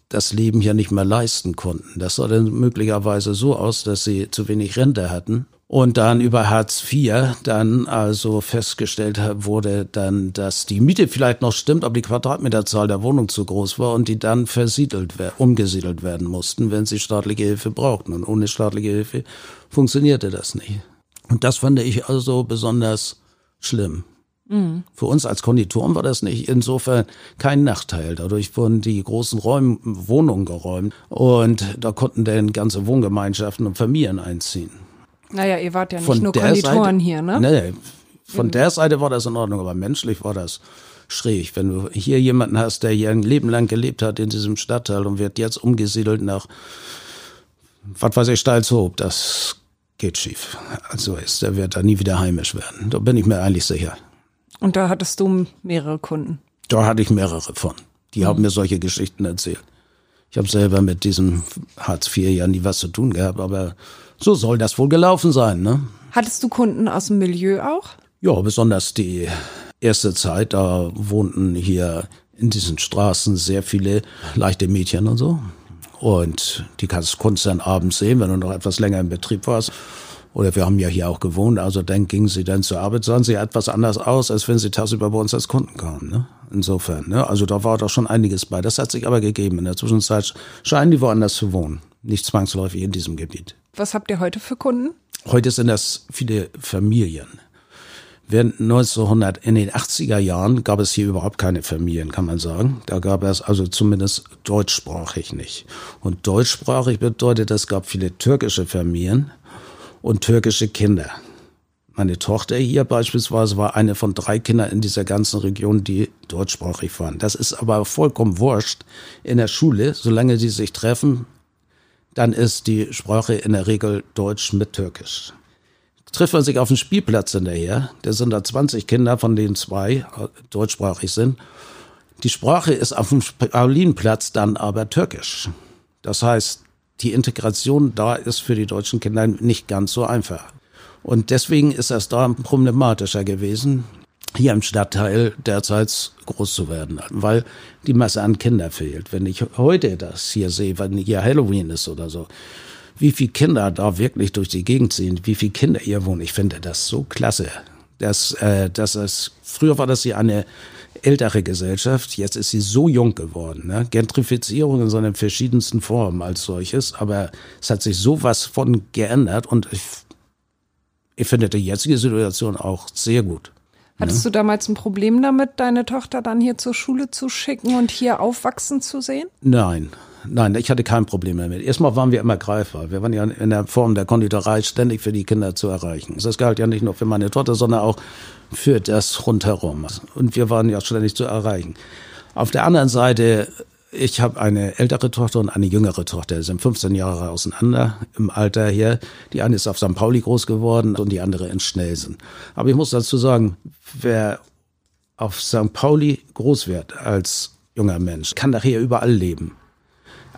das Leben hier nicht mehr leisten konnten. Das sah dann möglicherweise so aus, dass sie zu wenig Rente hatten und dann über Hartz IV dann also festgestellt wurde dann, dass die Miete vielleicht noch stimmt, aber die Quadratmeterzahl der Wohnung zu groß war und die dann versiedelt, umgesiedelt werden mussten, wenn sie staatliche Hilfe brauchten. Und ohne staatliche Hilfe funktionierte das nicht. Und das fand ich also besonders schlimm. Mhm. Für uns als Konditoren war das nicht insofern kein Nachteil. Dadurch wurden die großen Räume, Wohnungen geräumt und da konnten dann ganze Wohngemeinschaften und Familien einziehen. Naja, ihr wart ja nicht von nur Konditoren Seite, hier, ne? Nee, von der Seite war das in Ordnung, aber menschlich war das schräg. Wenn du hier jemanden hast, der hier ein Leben lang gelebt hat in diesem Stadtteil und wird jetzt umgesiedelt nach, was weiß ich, Steilshoop, das geht schief. Also ist, der wird da nie wieder heimisch werden. Da bin ich mir eigentlich sicher. Und da hattest du mehrere Kunden? Da hatte ich mehrere von. Die mhm. haben mir solche Geschichten erzählt. Ich habe selber mit diesem Hartz IV ja nie was zu tun gehabt, aber so soll das wohl gelaufen sein, ne? Hattest du Kunden aus dem Milieu auch? Ja, besonders die erste Zeit, da wohnten hier in diesen Straßen sehr viele leichte Mädchen und so. Und die kannst, konntest du dann abends sehen, wenn du noch etwas länger im Betrieb warst. Oder wir haben ja hier auch gewohnt, also dann gingen sie dann zur Arbeit, sahen sie etwas anders aus, als wenn sie tagsüber bei uns als Kunden kamen. Ne? Insofern, ne? also da war doch schon einiges bei. Das hat sich aber gegeben. In der Zwischenzeit scheinen die woanders zu wohnen, nicht zwangsläufig in diesem Gebiet. Was habt ihr heute für Kunden? Heute sind das viele Familien. Während 1900, in den 80er Jahren gab es hier überhaupt keine Familien, kann man sagen. Da gab es also zumindest deutschsprachig nicht. Und deutschsprachig bedeutet, es gab viele türkische Familien und türkische Kinder. Meine Tochter hier beispielsweise war eine von drei Kindern in dieser ganzen Region, die deutschsprachig waren. Das ist aber vollkommen wurscht in der Schule, solange sie sich treffen, dann ist die Sprache in der Regel Deutsch mit Türkisch. Trifft man sich auf dem Spielplatz hinterher. Da sind da 20 Kinder, von denen zwei äh, deutschsprachig sind. Die Sprache ist auf dem Paulinenplatz dann aber türkisch. Das heißt, die Integration da ist für die deutschen Kinder nicht ganz so einfach. Und deswegen ist das da problematischer gewesen, hier im Stadtteil derzeit groß zu werden, weil die Masse an Kinder fehlt. Wenn ich heute das hier sehe, wenn hier Halloween ist oder so, wie viele Kinder da wirklich durch die Gegend ziehen, wie viele Kinder hier wohnen, ich finde das so klasse. Das, äh, das ist, früher war das hier eine ältere Gesellschaft, jetzt ist sie so jung geworden. Ne? Gentrifizierung in seinen verschiedensten Formen als solches, aber es hat sich sowas von geändert und ich, ich finde die jetzige Situation auch sehr gut. Hattest ja. du damals ein Problem damit, deine Tochter dann hier zur Schule zu schicken und hier aufwachsen zu sehen? Nein, Nein, ich hatte kein Problem damit. Erstmal waren wir immer greifbar. Wir waren ja in der Form der Konditorei ständig für die Kinder zu erreichen. Das galt ja nicht nur für meine Tochter, sondern auch für das rundherum. Und wir waren ja ständig zu erreichen. Auf der anderen Seite, ich habe eine ältere Tochter und eine jüngere Tochter. Die sind 15 Jahre auseinander im Alter hier. Die eine ist auf St. Pauli groß geworden und die andere in Schnelsen. Aber ich muss dazu sagen, wer auf St. Pauli groß wird als junger Mensch, kann nachher überall leben.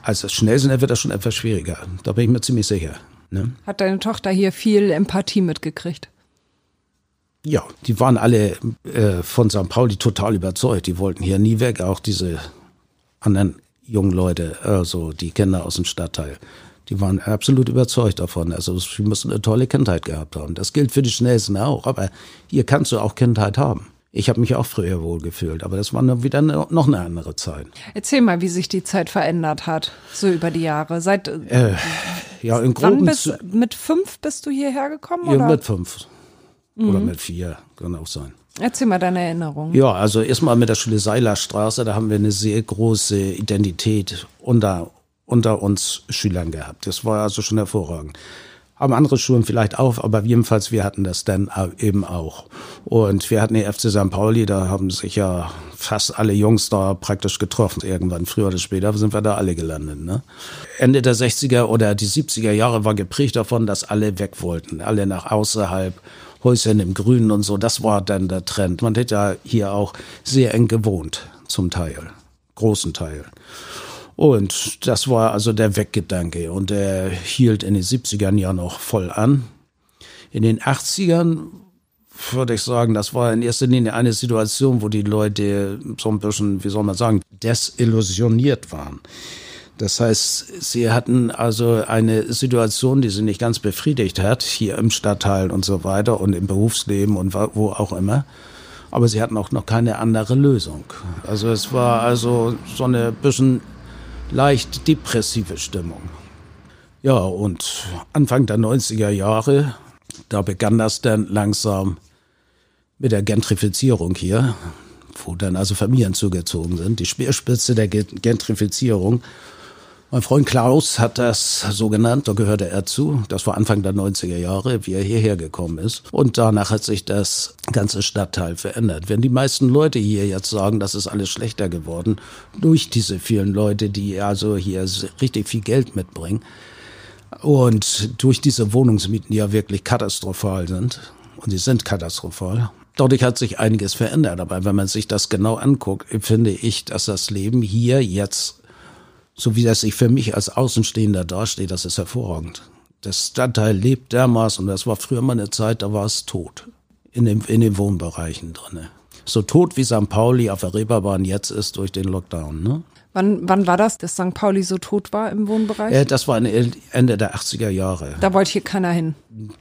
Also schnell sind wird das schon etwas schwieriger. Da bin ich mir ziemlich sicher. Ne? Hat deine Tochter hier viel Empathie mitgekriegt? Ja, die waren alle äh, von St. Pauli total überzeugt. Die wollten hier nie weg. Auch diese anderen jungen Leute, also die Kinder aus dem Stadtteil. Die waren absolut überzeugt davon. Also sie müssen eine tolle Kindheit gehabt haben. Das gilt für die Schnellsten auch. Aber hier kannst du auch Kindheit haben. Ich habe mich auch früher wohl gefühlt, aber das war dann wieder noch eine andere Zeit. Erzähl mal, wie sich die Zeit verändert hat, so über die Jahre. Seit äh, ja, in groben bist, mit fünf bist du hierher gekommen? Ja, oder? mit fünf. Mhm. Oder mit vier, kann auch sein. Erzähl mal deine Erinnerungen. Ja, also erstmal mit der Schule Seilerstraße, da haben wir eine sehr große Identität unter, unter uns Schülern gehabt. Das war also schon hervorragend haben andere Schulen vielleicht auch, aber jedenfalls wir hatten das dann eben auch. Und wir hatten die FC St. Pauli, da haben sich ja fast alle Jungs da praktisch getroffen. Irgendwann, früher oder später, sind wir da alle gelandet. Ne? Ende der 60er oder die 70er Jahre war geprägt davon, dass alle weg wollten, alle nach außerhalb. Häuschen im Grünen und so, das war dann der Trend. Man hat ja hier auch sehr eng gewohnt, zum Teil, großen Teil. Und das war also der Weggedanke. Und der hielt in den 70ern ja noch voll an. In den 80ern würde ich sagen, das war in erster Linie eine Situation, wo die Leute so ein bisschen, wie soll man sagen, desillusioniert waren. Das heißt, sie hatten also eine Situation, die sie nicht ganz befriedigt hat, hier im Stadtteil und so weiter und im Berufsleben und wo auch immer. Aber sie hatten auch noch keine andere Lösung. Also es war also so eine bisschen leicht depressive Stimmung. Ja, und Anfang der 90er Jahre, da begann das dann langsam mit der Gentrifizierung hier, wo dann also Familien zugezogen sind. Die Speerspitze der Gentrifizierung mein Freund Klaus hat das so genannt, da gehörte er zu. Das war Anfang der 90er Jahre, wie er hierher gekommen ist. Und danach hat sich das ganze Stadtteil verändert. Wenn die meisten Leute hier jetzt sagen, das ist alles schlechter geworden, durch diese vielen Leute, die also hier richtig viel Geld mitbringen und durch diese Wohnungsmieten, die ja wirklich katastrophal sind, und die sind katastrophal, Dadurch hat sich einiges verändert. Aber wenn man sich das genau anguckt, finde ich, dass das Leben hier jetzt so wie das sich für mich als Außenstehender dasteht, das ist hervorragend. Das Stadtteil lebt dermaßen, und das war früher mal eine Zeit, da war es tot. In, dem, in den Wohnbereichen drinne. So tot wie St. Pauli auf der Reeperbahn jetzt ist durch den Lockdown. Ne? Wann, wann war das, dass St. Pauli so tot war im Wohnbereich? Äh, das war Ende der 80er Jahre. Da wollte hier keiner hin.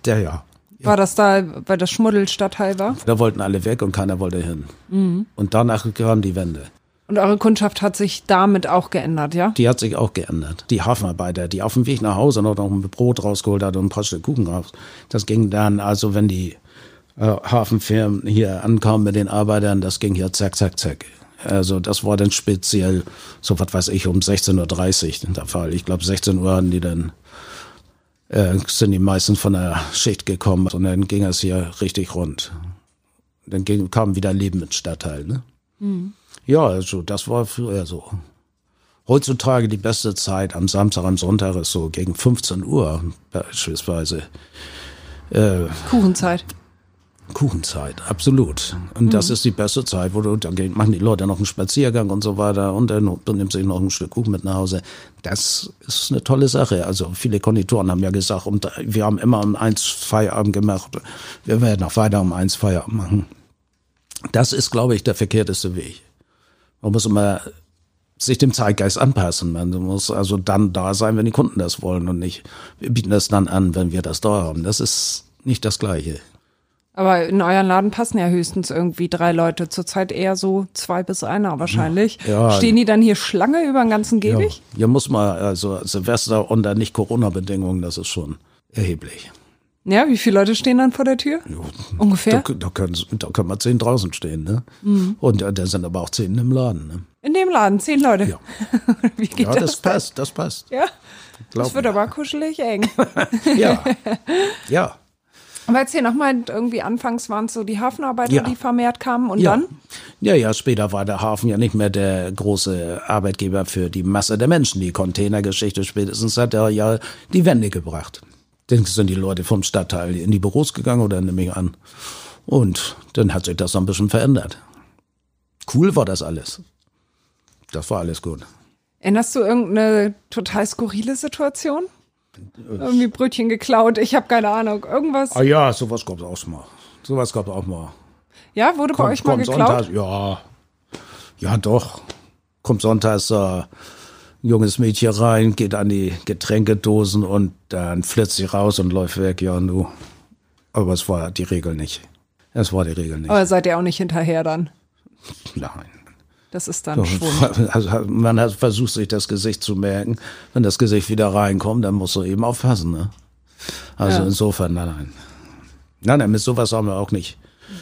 Der ja. War das da, weil das Schmuddelstadtteil war? Da wollten alle weg und keiner wollte hin. Mhm. Und danach kam die Wende. Und eure Kundschaft hat sich damit auch geändert, ja? Die hat sich auch geändert. Die Hafenarbeiter, die auf dem Weg nach Hause noch ein Brot rausgeholt hat und ein paar Stück Kuchen raus. Das ging dann, also wenn die äh, Hafenfirmen hier ankamen mit den Arbeitern, das ging hier zack, zack, zack. Also das war dann speziell, so was weiß ich, um 16.30 Uhr der Fall. Ich glaube, 16 Uhr hatten die dann, äh, sind die meisten von der Schicht gekommen und dann ging es hier richtig rund. Dann ging, kam wieder Leben ins Stadtteil, ne? Mhm. Ja, also das war früher so. Heutzutage die beste Zeit am Samstag, am Sonntag ist so gegen 15 Uhr beispielsweise. Äh, Kuchenzeit. Kuchenzeit, absolut. Und mhm. das ist die beste Zeit, wo du, da machen die Leute noch einen Spaziergang und so weiter und dann du nimmst sich noch ein Stück Kuchen mit nach Hause. Das ist eine tolle Sache. Also viele Konditoren haben ja gesagt, und wir haben immer um eins Feierabend gemacht. Wir werden noch weiter um eins Feierabend machen. Das ist, glaube ich, der verkehrteste Weg. Man muss immer sich dem Zeitgeist anpassen. Man muss also dann da sein, wenn die Kunden das wollen und nicht, wir bieten das dann an, wenn wir das da haben. Das ist nicht das Gleiche. Aber in euren Laden passen ja höchstens irgendwie drei Leute. Zurzeit eher so zwei bis einer wahrscheinlich. Ja, Stehen die dann hier Schlange über den ganzen Gehweg? Ja, ja muss man, also Silvester unter nicht Corona-Bedingungen, das ist schon erheblich. Ja, wie viele Leute stehen dann vor der Tür? Ja, Ungefähr? Da, da, können, da können wir zehn draußen stehen, ne? Mhm. Und ja, da sind aber auch zehn im Laden, ne? In dem Laden, zehn Leute? Ja. wie geht ja, das? das passt, das passt. Ja. Glaub das wird mir. aber kuschelig eng. ja. Ja. Aber erzähl nochmal, irgendwie anfangs waren es so die Hafenarbeiter, ja. die vermehrt kamen und ja. dann? Ja, ja, später war der Hafen ja nicht mehr der große Arbeitgeber für die Masse der Menschen. Die Containergeschichte spätestens hat er ja die Wende gebracht. Dann sind die Leute vom Stadtteil in die Büros gegangen oder nehme ich an. Und dann hat sich das so ein bisschen verändert. Cool war das alles. Das war alles gut. Erinnerst du irgendeine total skurrile Situation? Irgendwie Brötchen geklaut, ich habe keine Ahnung. Irgendwas. Ah ja, sowas gab es auch mal. Sowas gab es auch mal. Ja, wurde bei euch mal geklaut? Sonntags, ja. Ja, doch. Kommt sonntags äh, ein junges Mädchen rein, geht an die Getränkedosen und dann flitzt sie raus und läuft weg. Ja, nu. Aber es war die Regel nicht. Es war die Regel nicht. Aber seid ihr auch nicht hinterher dann? Nein. Das ist dann Schwund. Also man hat versucht, sich das Gesicht zu merken. Wenn das Gesicht wieder reinkommt, dann musst du eben aufpassen. Ne? Also ja. insofern, nein, nein. Nein, nein, mit sowas haben wir auch nicht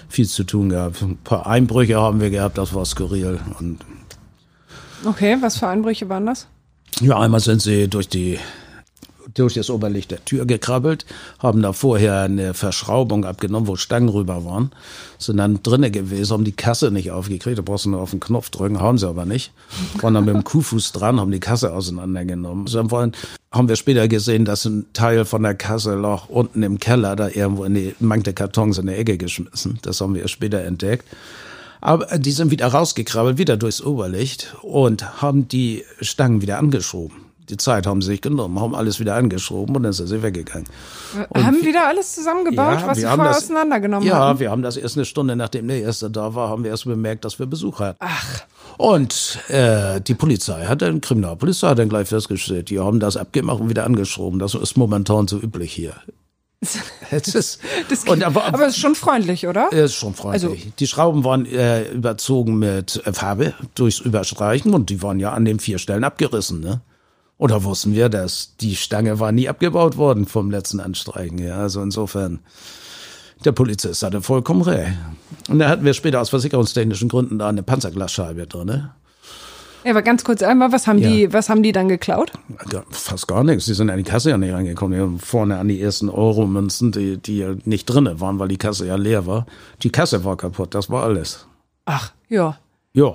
viel zu tun gehabt. Ein paar Einbrüche haben wir gehabt, das war skurril. Und okay, was für Einbrüche waren das? Ja, einmal sind sie durch die durch das Oberlicht der Tür gekrabbelt, haben da vorher eine Verschraubung abgenommen, wo Stangen rüber waren, sind dann drinnen gewesen, haben die Kasse nicht aufgekriegt, da brauchst du nur auf den Knopf drücken, haben sie aber nicht. Waren dann mit dem Kuhfuß dran, haben die Kasse auseinandergenommen. So wollen, haben wir später gesehen, dass ein Teil von der Kasse lag unten im Keller, da irgendwo in die manche Kartons in der Ecke geschmissen. Das haben wir später entdeckt. Aber die sind wieder rausgekrabbelt, wieder durchs Oberlicht und haben die Stangen wieder angeschoben die Zeit haben sie sich genommen, haben alles wieder angeschoben und dann sind sie weggegangen. Und haben wieder alles zusammengebaut, ja, was sie vorher das, auseinandergenommen ja, haben? Ja, wir haben das erst eine Stunde, nachdem der Erste da war, haben wir erst bemerkt, dass wir Besuch hatten. Ach. Und äh, die Polizei hat dann, Kriminalpolizei hat dann gleich festgestellt, die haben das abgemacht und wieder angeschoben. Das ist momentan so üblich hier. Ist, das und aber, aber es ist schon freundlich, oder? Es ist schon freundlich. Also, die Schrauben waren äh, überzogen mit Farbe durchs Überstreichen und die waren ja an den vier Stellen abgerissen. Ne? Oder wussten wir das? Die Stange war nie abgebaut worden vom letzten Anstreichen. Ja, also insofern, der Polizist hatte vollkommen recht. Und da hatten wir später aus versicherungstechnischen Gründen da eine Panzerglasscheibe drin. Ne? Ja, aber ganz kurz einmal, was haben ja. die, was haben die dann geklaut? Fast gar nichts. Die sind an die Kasse ja nicht reingekommen. Die haben vorne an die ersten Euro-Münzen, die, die ja nicht drinne waren, weil die Kasse ja leer war. Die Kasse war kaputt, das war alles. Ach, ja. Ja.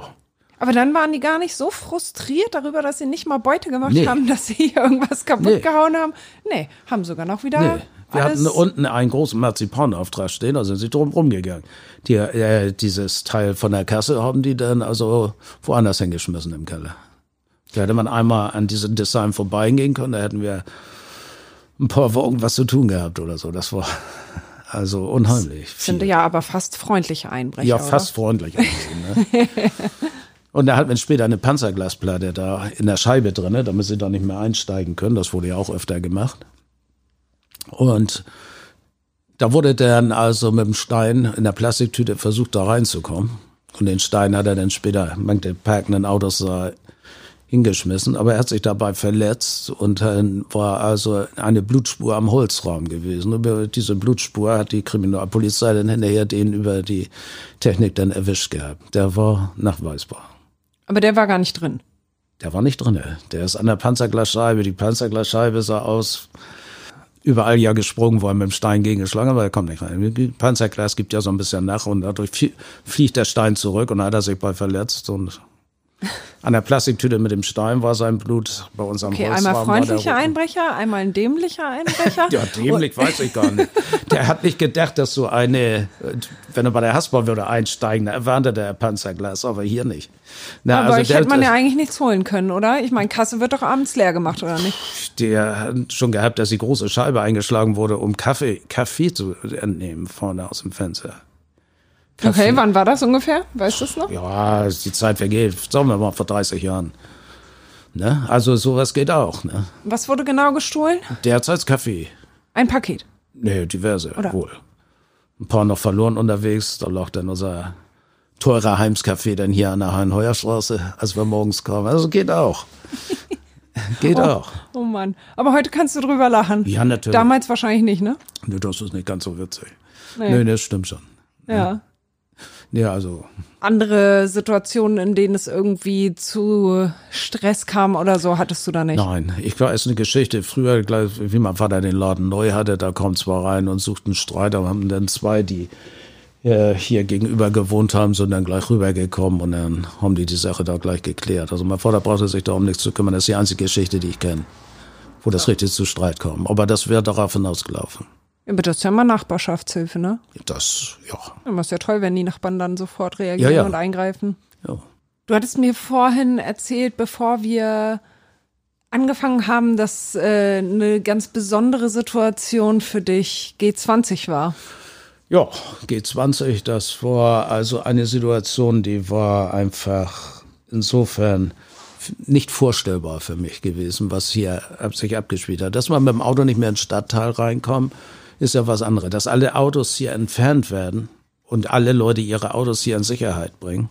Aber dann waren die gar nicht so frustriert darüber, dass sie nicht mal Beute gemacht nee. haben, dass sie hier irgendwas kaputt nee. gehauen haben. Nee, haben sogar noch wieder. Nee. Wir hatten unten einen großen Marzipanauftrag stehen, also sind sie drum rumgegangen. Die, äh, dieses Teil von der Kasse haben die dann also woanders hingeschmissen im Keller. Da hätte man einmal an diesem Design vorbeigehen können, da hätten wir ein paar Wochen was zu tun gehabt oder so. Das war also unheimlich. Sind ja aber fast freundliche Einbrecher. Ja, fast oder? freundlich. Ne? Und da hat man später eine Panzerglasplatte da in der Scheibe drin, damit sie da nicht mehr einsteigen können. Das wurde ja auch öfter gemacht. Und da wurde dann also mit dem Stein in der Plastiktüte versucht, da reinzukommen. Und den Stein hat er dann später, manche parkenden Autos da hingeschmissen, aber er hat sich dabei verletzt und dann war also eine Blutspur am Holzraum gewesen. Über diese Blutspur hat die Kriminalpolizei dann hinterher den über die Technik dann erwischt gehabt. Der war nachweisbar. Aber der war gar nicht drin. Der war nicht drin. Der ist an der Panzerglasscheibe. Die Panzerglasscheibe sah aus, überall ja gesprungen, wo er mit dem Stein gegengeschlagen aber er kommt nicht rein. Panzerglas gibt ja so ein bisschen nach und dadurch fliegt der Stein zurück und hat er sich bei verletzt und An der Plastiktüte mit dem Stein war sein Blut bei uns am Okay, einmal freundlicher. Einbrecher, einmal ein dämlicher Einbrecher. Ja, dämlich weiß ich gar nicht. Der hat nicht gedacht, dass so eine, wenn er bei der Hasbau würde einsteigen, da erwartet der Panzerglas, aber hier nicht. Na, Aber ich der, hätte man ja eigentlich nichts holen können, oder? Ich meine, Kasse wird doch abends leer gemacht, oder nicht? der hat schon gehabt, dass die große Scheibe eingeschlagen wurde, um Kaffee, Kaffee zu entnehmen vorne aus dem Fenster. Okay, wann war das ungefähr? Weißt du es noch? Ja, die Zeit vergeht, sagen wir mal vor 30 Jahren. Ne? Also sowas geht auch. Ne? Was wurde genau gestohlen? Derzeit Kaffee. Ein Paket. Nee, diverse Oder? wohl. Ein paar noch verloren unterwegs. Da lag dann unser teurer Heimscafé dann hier an der Heinheuerstraße, als wir morgens kamen. Also geht auch. geht auch. Oh Mann. Aber heute kannst du drüber lachen. Ja, natürlich. Damals wahrscheinlich nicht, ne? Nee, das ist nicht ganz so witzig. Nee. Nee, das stimmt schon. Ja. Nee, also Andere Situationen, in denen es irgendwie zu Stress kam oder so, hattest du da nicht? Nein, ich weiß eine Geschichte. Früher, gleich, wie mein Vater den Laden neu hatte, da kommen zwei rein und suchten Streit. Da haben dann zwei, die äh, hier gegenüber gewohnt haben, sind dann gleich rübergekommen und dann haben die die Sache da gleich geklärt. Also mein Vater brauchte sich da um nichts zu kümmern. Das ist die einzige Geschichte, die ich kenne, wo das richtig zu Streit kam. Aber das wäre darauf hinausgelaufen. Aber das ist ja mal Nachbarschaftshilfe, ne? Das, ja, Immer ist ja toll, wenn die Nachbarn dann sofort reagieren Ja, ja. und eingreifen. ja. Du hattest mir vorhin erzählt, bevor wir angefangen haben, dass äh, eine ganz besondere Situation für dich G20 war. Ja, G20, das war also eine Situation, die war einfach insofern nicht vorstellbar für mich gewesen, was hier sich abgespielt hat. Dass man mit dem Auto nicht mehr ins Stadtteil reinkommt, ist ja was anderes. Dass alle Autos hier entfernt werden und alle Leute ihre Autos hier in Sicherheit bringen,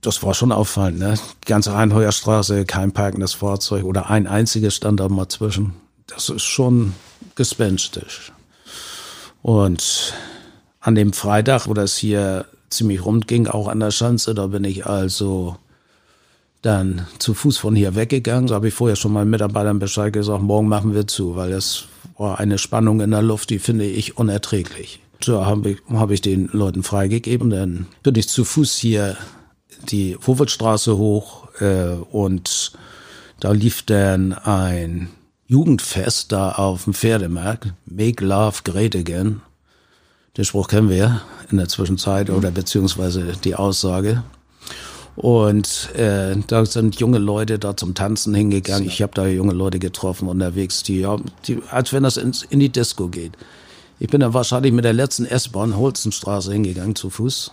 das war schon auffallend. Ne? Die ganze Rheinheuerstraße, kein parkendes Fahrzeug oder ein einziges stand da mal zwischen. Das ist schon gespenstisch. Und an dem Freitag, wo das hier ziemlich rund ging, auch an der Schanze, da bin ich also dann zu Fuß von hier weggegangen. So habe ich vorher schon meinen Mitarbeitern Bescheid gesagt, morgen machen wir zu, weil es war eine Spannung in der Luft, die finde ich unerträglich. So habe ich, hab ich den Leuten freigegeben, dann bin ich zu Fuß hier die Howitzstraße hoch äh, und da lief dann ein Jugendfest da auf dem Pferdemarkt. Make Love Great Again. Den Spruch kennen wir ja in der Zwischenzeit oder beziehungsweise die Aussage. Und äh, da sind junge Leute da zum Tanzen hingegangen. Ich habe da junge Leute getroffen unterwegs, die, ja, die als wenn das ins, in die Disco geht. Ich bin dann wahrscheinlich mit der letzten S-Bahn Holzenstraße hingegangen zu Fuß.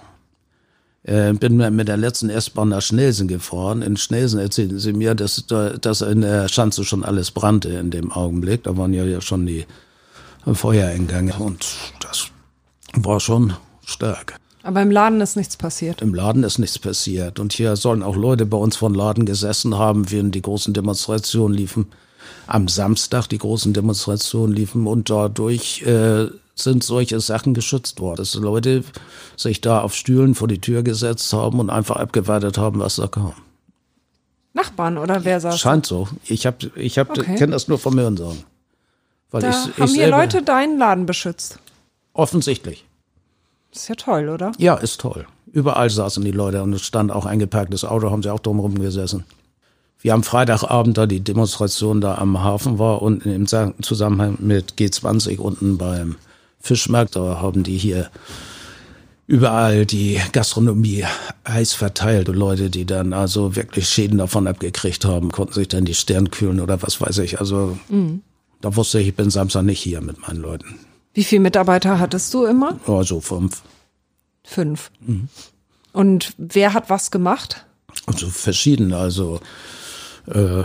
Äh, bin mit der letzten S-Bahn nach Schnelsen gefahren. In Schnelsen erzählten sie mir, dass, da- dass in der Schanze schon alles brannte in dem Augenblick. Da waren ja, ja schon die Feuerengänge und das war schon stark. Aber im Laden ist nichts passiert. Im Laden ist nichts passiert. Und hier sollen auch Leute bei uns von Laden gesessen haben, während die großen Demonstrationen liefen. Am Samstag die großen Demonstrationen liefen und dadurch äh, sind solche Sachen geschützt worden. Dass Leute sich da auf Stühlen vor die Tür gesetzt haben und einfach abgewartet haben, was da kam. Nachbarn oder wer saß? Scheint so. Ich hab, ich hab, Okay. kenne das nur vom Hörensagen. Weil Da ich, haben ich hier Leute deinen Laden beschützt. offensichtlich. Ist ja toll, oder? Ja, ist toll. Überall saßen die Leute und es stand auch ein geparktes Auto, haben sie auch drumherum gesessen. Wir haben Freitagabend da die Demonstration da am Hafen war und im Sa- Zusammenhang mit G20 unten beim Fischmarkt, da haben die hier überall die Gastronomie heiß verteilt und Leute, die dann also wirklich Schäden davon abgekriegt haben, konnten sich dann die Stirn kühlen oder was weiß ich. Also da wusste ich, ich bin Samstag nicht hier mit meinen Leuten. Wie viele Mitarbeiter hattest du immer? Also fünf. Fünf. Mhm. Und wer hat was gemacht? Also verschieden, also äh,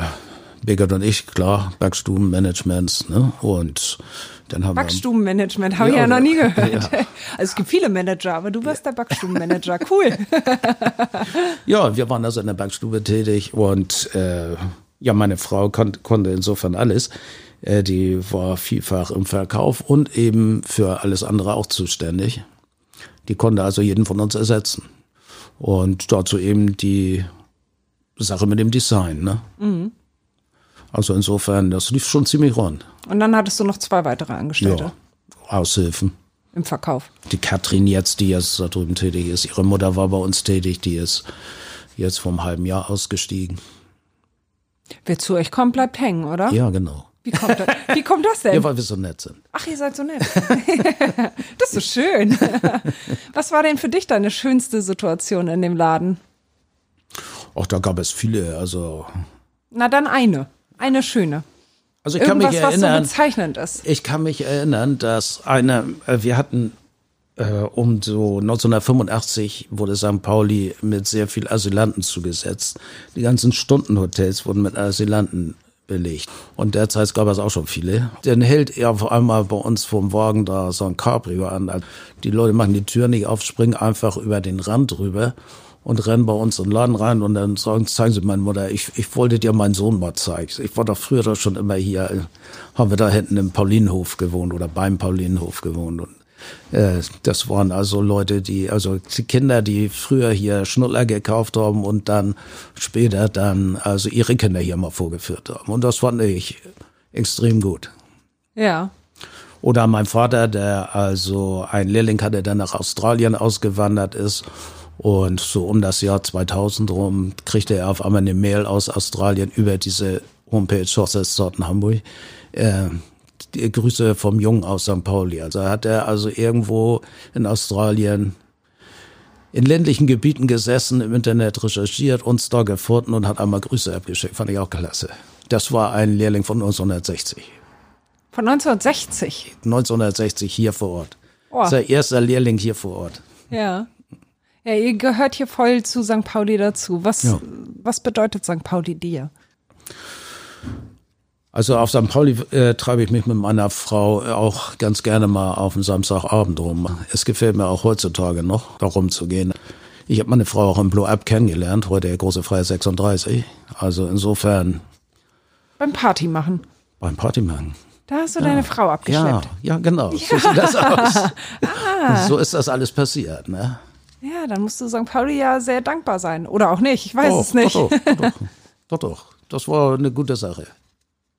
Birgit und ich, klar, Backstubenmanagements, ne? Und dann haben Backstubenmanagement, habe ich Ja, ja noch nie ja. gehört. Also es gibt viele Manager, aber du warst der Backstubenmanager. Cool. ja, wir waren also in der Backstube tätig und äh, ja, meine Frau kon konnte insofern alles. Äh, die war vielfach im Verkauf und eben für alles andere auch zuständig. Die konnte also jeden von uns ersetzen. Und dazu eben die Sache mit dem Design, ne? Also insofern, das lief schon ziemlich rund. Und dann hattest du noch zwei weitere Angestellte. Ja, Aushilfen. im Verkauf. Die Katrin jetzt, die jetzt da drüben tätig ist, ihre Mutter war bei uns tätig, die ist jetzt vom halben Jahr ausgestiegen. Wer zu euch kommt, bleibt hängen, oder? Ja, genau. Wie kommt das, wie kommt das denn? Ja, weil wir so nett sind. Ach, ihr seid so nett. das ist so schön. Was war denn für dich deine schönste Situation in dem Laden? Auch da gab es viele, also. Na, dann eine. Eine schöne. Also ich kann Irgendwas, mich was erinnern. so bezeichnend ist. Ich kann mich erinnern, dass eine, äh, wir hatten äh, um so 1985 wurde St. Pauli mit sehr viel Asylanten zugesetzt. Die ganzen Stundenhotels wurden mit Asylanten belegt. Und derzeit gab es auch schon viele. Dann hält er auf einmal bei uns vom Wagen da so ein Cabrio an. Die Leute machen die Tür nicht auf, springen einfach über den Rand rüber und rennen bei uns in den Laden rein und dann sagen, zeigen Sie meine Mutter, ich, ich wollte dir meinen Sohn mal zeigen. Ich war doch früher doch schon immer hier, haben wir da hinten im Paulinenhof gewohnt oder beim Paulinenhof gewohnt. Und äh, das waren also Leute, die, also die Kinder, die früher hier Schnuller gekauft haben und dann später dann also ihre Kinder hier mal vorgeführt haben. Und das fand ich extrem gut. Ja. Oder mein Vater, der also einen Lehrling hatte, der nach Australien ausgewandert ist. Und so um das Jahr 2000 rum kriegte er auf einmal eine Mail aus Australien über diese Homepage Horses in Hamburg. Äh, die Grüße vom Jungen aus St. Pauli. Also hat er also irgendwo in Australien in ländlichen Gebieten gesessen, im Internet recherchiert, uns da gefunden und hat einmal Grüße abgeschickt. Fand ich auch klasse. Das war ein Lehrling von 1960. Von 1960. 1960 hier vor Ort. Oh. Sein erster Lehrling hier vor Ort. Ja. Ja, ihr gehört hier voll zu St. Pauli dazu. Was, Ja. was bedeutet St. Pauli dir? Also auf St. Pauli äh, treibe ich mich mit meiner Frau auch ganz gerne mal auf den Samstagabend rum. Es gefällt mir auch heutzutage noch, da rumzugehen. Ich habe meine Frau auch im Blow Up kennengelernt, heute der große Freie 36. Also insofern Beim Party machen. beim Party machen. Da hast du deine Frau Ja, abgeschleppt. ja, genau. So sieht das aus. So ist das alles passiert, ne? Ja. dann musst du St. Pauli ja sehr dankbar sein. Oder auch nicht, ich weiß Doch, es nicht. Doch, doch, doch, doch. Das war eine gute Sache.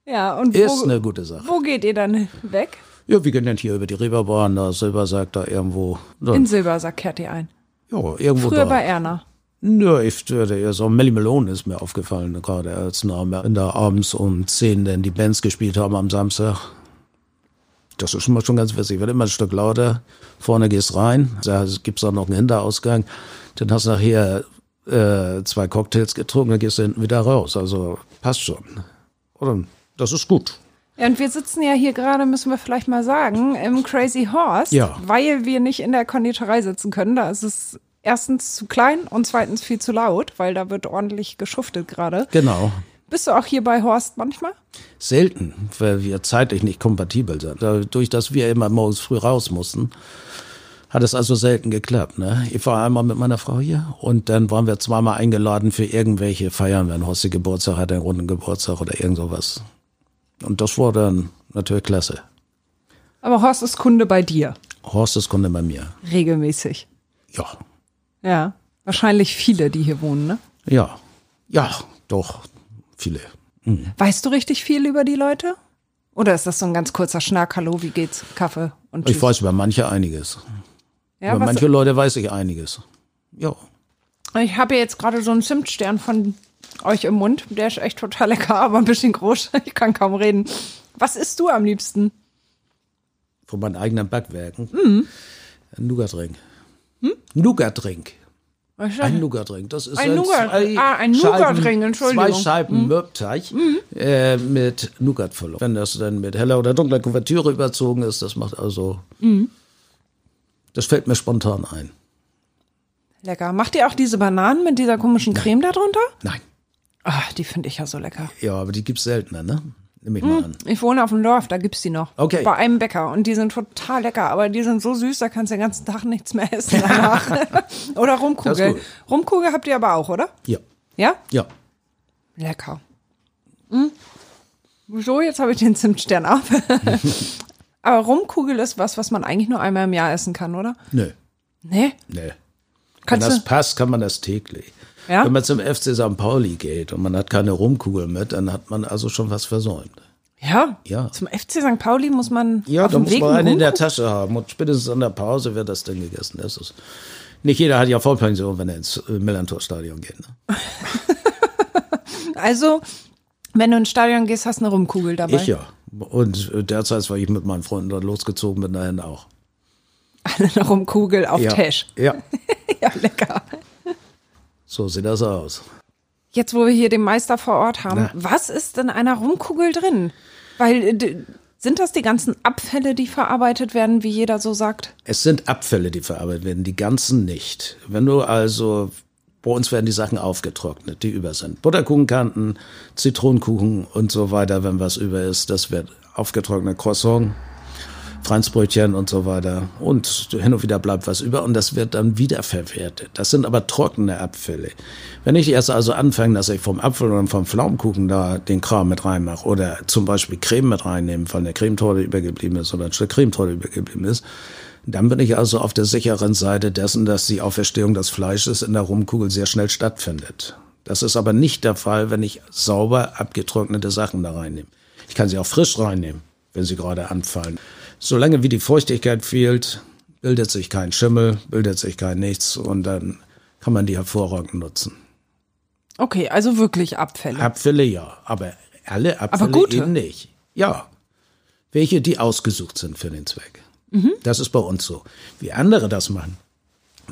Ja, und Ist wo, eine gute Sache. wo geht ihr dann weg? Ja, wir gehen dann hier über die Reeperbahn, da Silbersack, da irgendwo. Da, In Silbersack kehrt ihr ein. ja, irgendwo Früher da. bei Erna. Nö, ich würde eher so, Melly Malone ist mir aufgefallen, gerade als Name. Wenn da abends um 10 dann die Bands gespielt haben am Samstag. Das ist schon mal schon ganz witzig. Wird immer ein Stück lauter. Vorne gehst rein, da gibt's auch noch einen Hinterausgang. Dann hast du nachher äh, zwei Cocktails getrunken, dann gehst du hinten wieder raus. Also passt schon. Oder? Das ist gut. Ja, und wir sitzen ja hier gerade, müssen wir vielleicht mal sagen, im Crazy Horse, Ja. weil wir nicht in der Konditorei sitzen können. Da ist es erstens zu klein und zweitens viel zu laut, weil da wird ordentlich geschuftet gerade. Genau. Bist du auch hier bei Horst manchmal? Selten, weil wir zeitlich nicht kompatibel sind. Dadurch, dass wir immer morgens früh raus mussten, hat es also selten geklappt. Ne? Ich war einmal mit meiner Frau hier und dann waren wir zweimal eingeladen für irgendwelche Feiern, wenn Horst Geburtstag hat, einen runden Geburtstag oder irgend sowas. Und das war dann natürlich klasse. Aber Horst ist Kunde bei dir, Horst ist Kunde bei mir. regelmäßig. Ja, Ja. Wahrscheinlich viele, die hier wohnen, ne? ja, ja, doch, viele. Weißt du richtig viel über die Leute? Oder ist das so ein ganz kurzer Schnack? Hallo, wie geht's? Kaffee und tschüss. Ich weiß über manche einiges. ja, über manche Leute weiß ich einiges. Ja. Ich habe ja jetzt gerade so einen Zimtstern von euch im Mund. Der ist echt total lecker, aber ein bisschen groß. Ich kann kaum reden. Was isst du am liebsten? von meinen eigenen Backwerken. Mhm. Ein Nougat-Drink. Hm? Nougat-Drink. Was Ein das? Nougat-Drink. Das ist Ein Nougat- zwei ah, ein Nougat-Drink, Entschuldigung. Mhm. Zwei Scheiben Mürbteig äh, mit Nougat-Füllung. Wenn das dann mit heller oder dunkler Kuvertüre überzogen ist, das macht also. Mhm. Das fällt mir spontan ein. Lecker. Macht ihr auch diese Bananen mit dieser komischen Creme da drunter? Nein. Ah, die finde ich ja so lecker. Ja, aber die gibt's seltener, ne? Nehme ich mal an. Ich wohne auf dem Dorf, da gibt's die noch. Okay. Bei einem Bäcker. Und die sind total lecker, aber die sind so süß, da kannst du den ganzen Tag nichts mehr essen danach. oder Rumkugel. Rumkugel habt ihr aber auch, oder? Ja. Ja? Ja. Lecker. Hm. So, jetzt habe ich den Zimtstern ab. aber Rumkugel ist was, was man eigentlich nur einmal im Jahr essen kann, oder? Nö. Nee? Nee. Wenn Kannst das passt, kann man das täglich. Ja? Wenn man zum FC St. Pauli geht und man hat keine Rumkugel mit, dann hat man also schon was versäumt. Ja? Ja. Zum FC St. Pauli muss man Ja, auf da muss Weg man einen in der? Tasche haben. Und spätestens an der Pause wird das dann gegessen. Das ist, nicht jeder hat ja Vollpension, wenn er ins äh, Millantor-Stadion geht. Ne? Also, wenn du ins Stadion gehst, hast du eine Rumkugel dabei. Ich ja. Und äh, derzeit, weil ich mit meinen Freunden dort losgezogen bin, dahin auch. Eine Rumkugel auf ja. Tisch. Ja, Ja, lecker. So sieht das aus. Jetzt, wo wir hier den Meister vor Ort haben, Na. was ist in einer Rumkugel drin? Weil, sind das die ganzen Abfälle, die verarbeitet werden, wie jeder so sagt? Es sind Abfälle, die verarbeitet werden, die ganzen nicht. Wenn du also, bei uns werden die Sachen aufgetrocknet, die über sind. Butterkuchenkanten, Zitronenkuchen und so weiter, wenn was über ist, das wird aufgetrocknet. Croissant, Franzbrötchen und so weiter. Und hin und wieder bleibt was über und das wird dann wiederverwertet. Das sind aber trockene Abfälle. Wenn ich erst also anfange, dass ich vom Apfel oder vom Pflaumenkuchen da den Kram mit reinmache oder zum Beispiel Creme mit reinnehmen, von der Cremetorte übergeblieben ist oder ein Stück Cremetorte übergeblieben ist, dann bin ich also auf der sicheren Seite dessen, dass die Auferstehung des Fleisches in der Rumkugel sehr schnell stattfindet. Das ist aber nicht der Fall, wenn ich sauber abgetrocknete Sachen da reinnehme. Ich kann sie auch frisch reinnehmen, wenn sie gerade anfallen. Solange wie die Feuchtigkeit fehlt, bildet sich kein Schimmel, bildet sich kein nichts und dann kann man die hervorragend nutzen. Okay, also wirklich Abfälle. Abfälle ja, aber alle Abfälle gute? eben nicht. Ja, welche, die ausgesucht sind für den Zweck. Das ist bei uns so. Wie andere das machen,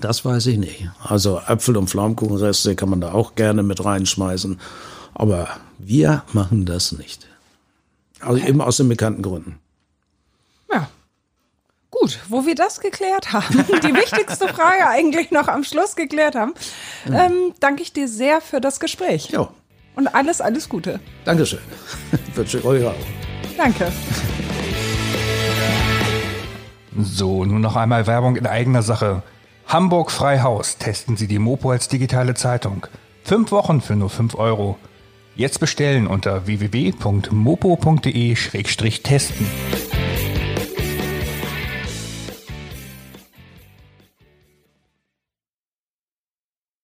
das weiß ich nicht. Also Apfel- und Pflaumenkuchenreste kann man da auch gerne mit reinschmeißen, aber wir machen das nicht. Also eben aus den bekannten Gründen. Gut, wo wir das geklärt haben, die wichtigste Frage eigentlich noch am Schluss geklärt haben, ähm, danke ich dir sehr für das Gespräch. Ja, Und alles, alles Gute. Dankeschön. Wünsche ich euch auch. Danke. So, nun noch einmal Werbung in eigener Sache. Hamburg Freihaus testen Sie die Mopo als digitale Zeitung. Fünf Wochen für nur fünf Euro. Jetzt bestellen unter www.mopo.de-testen.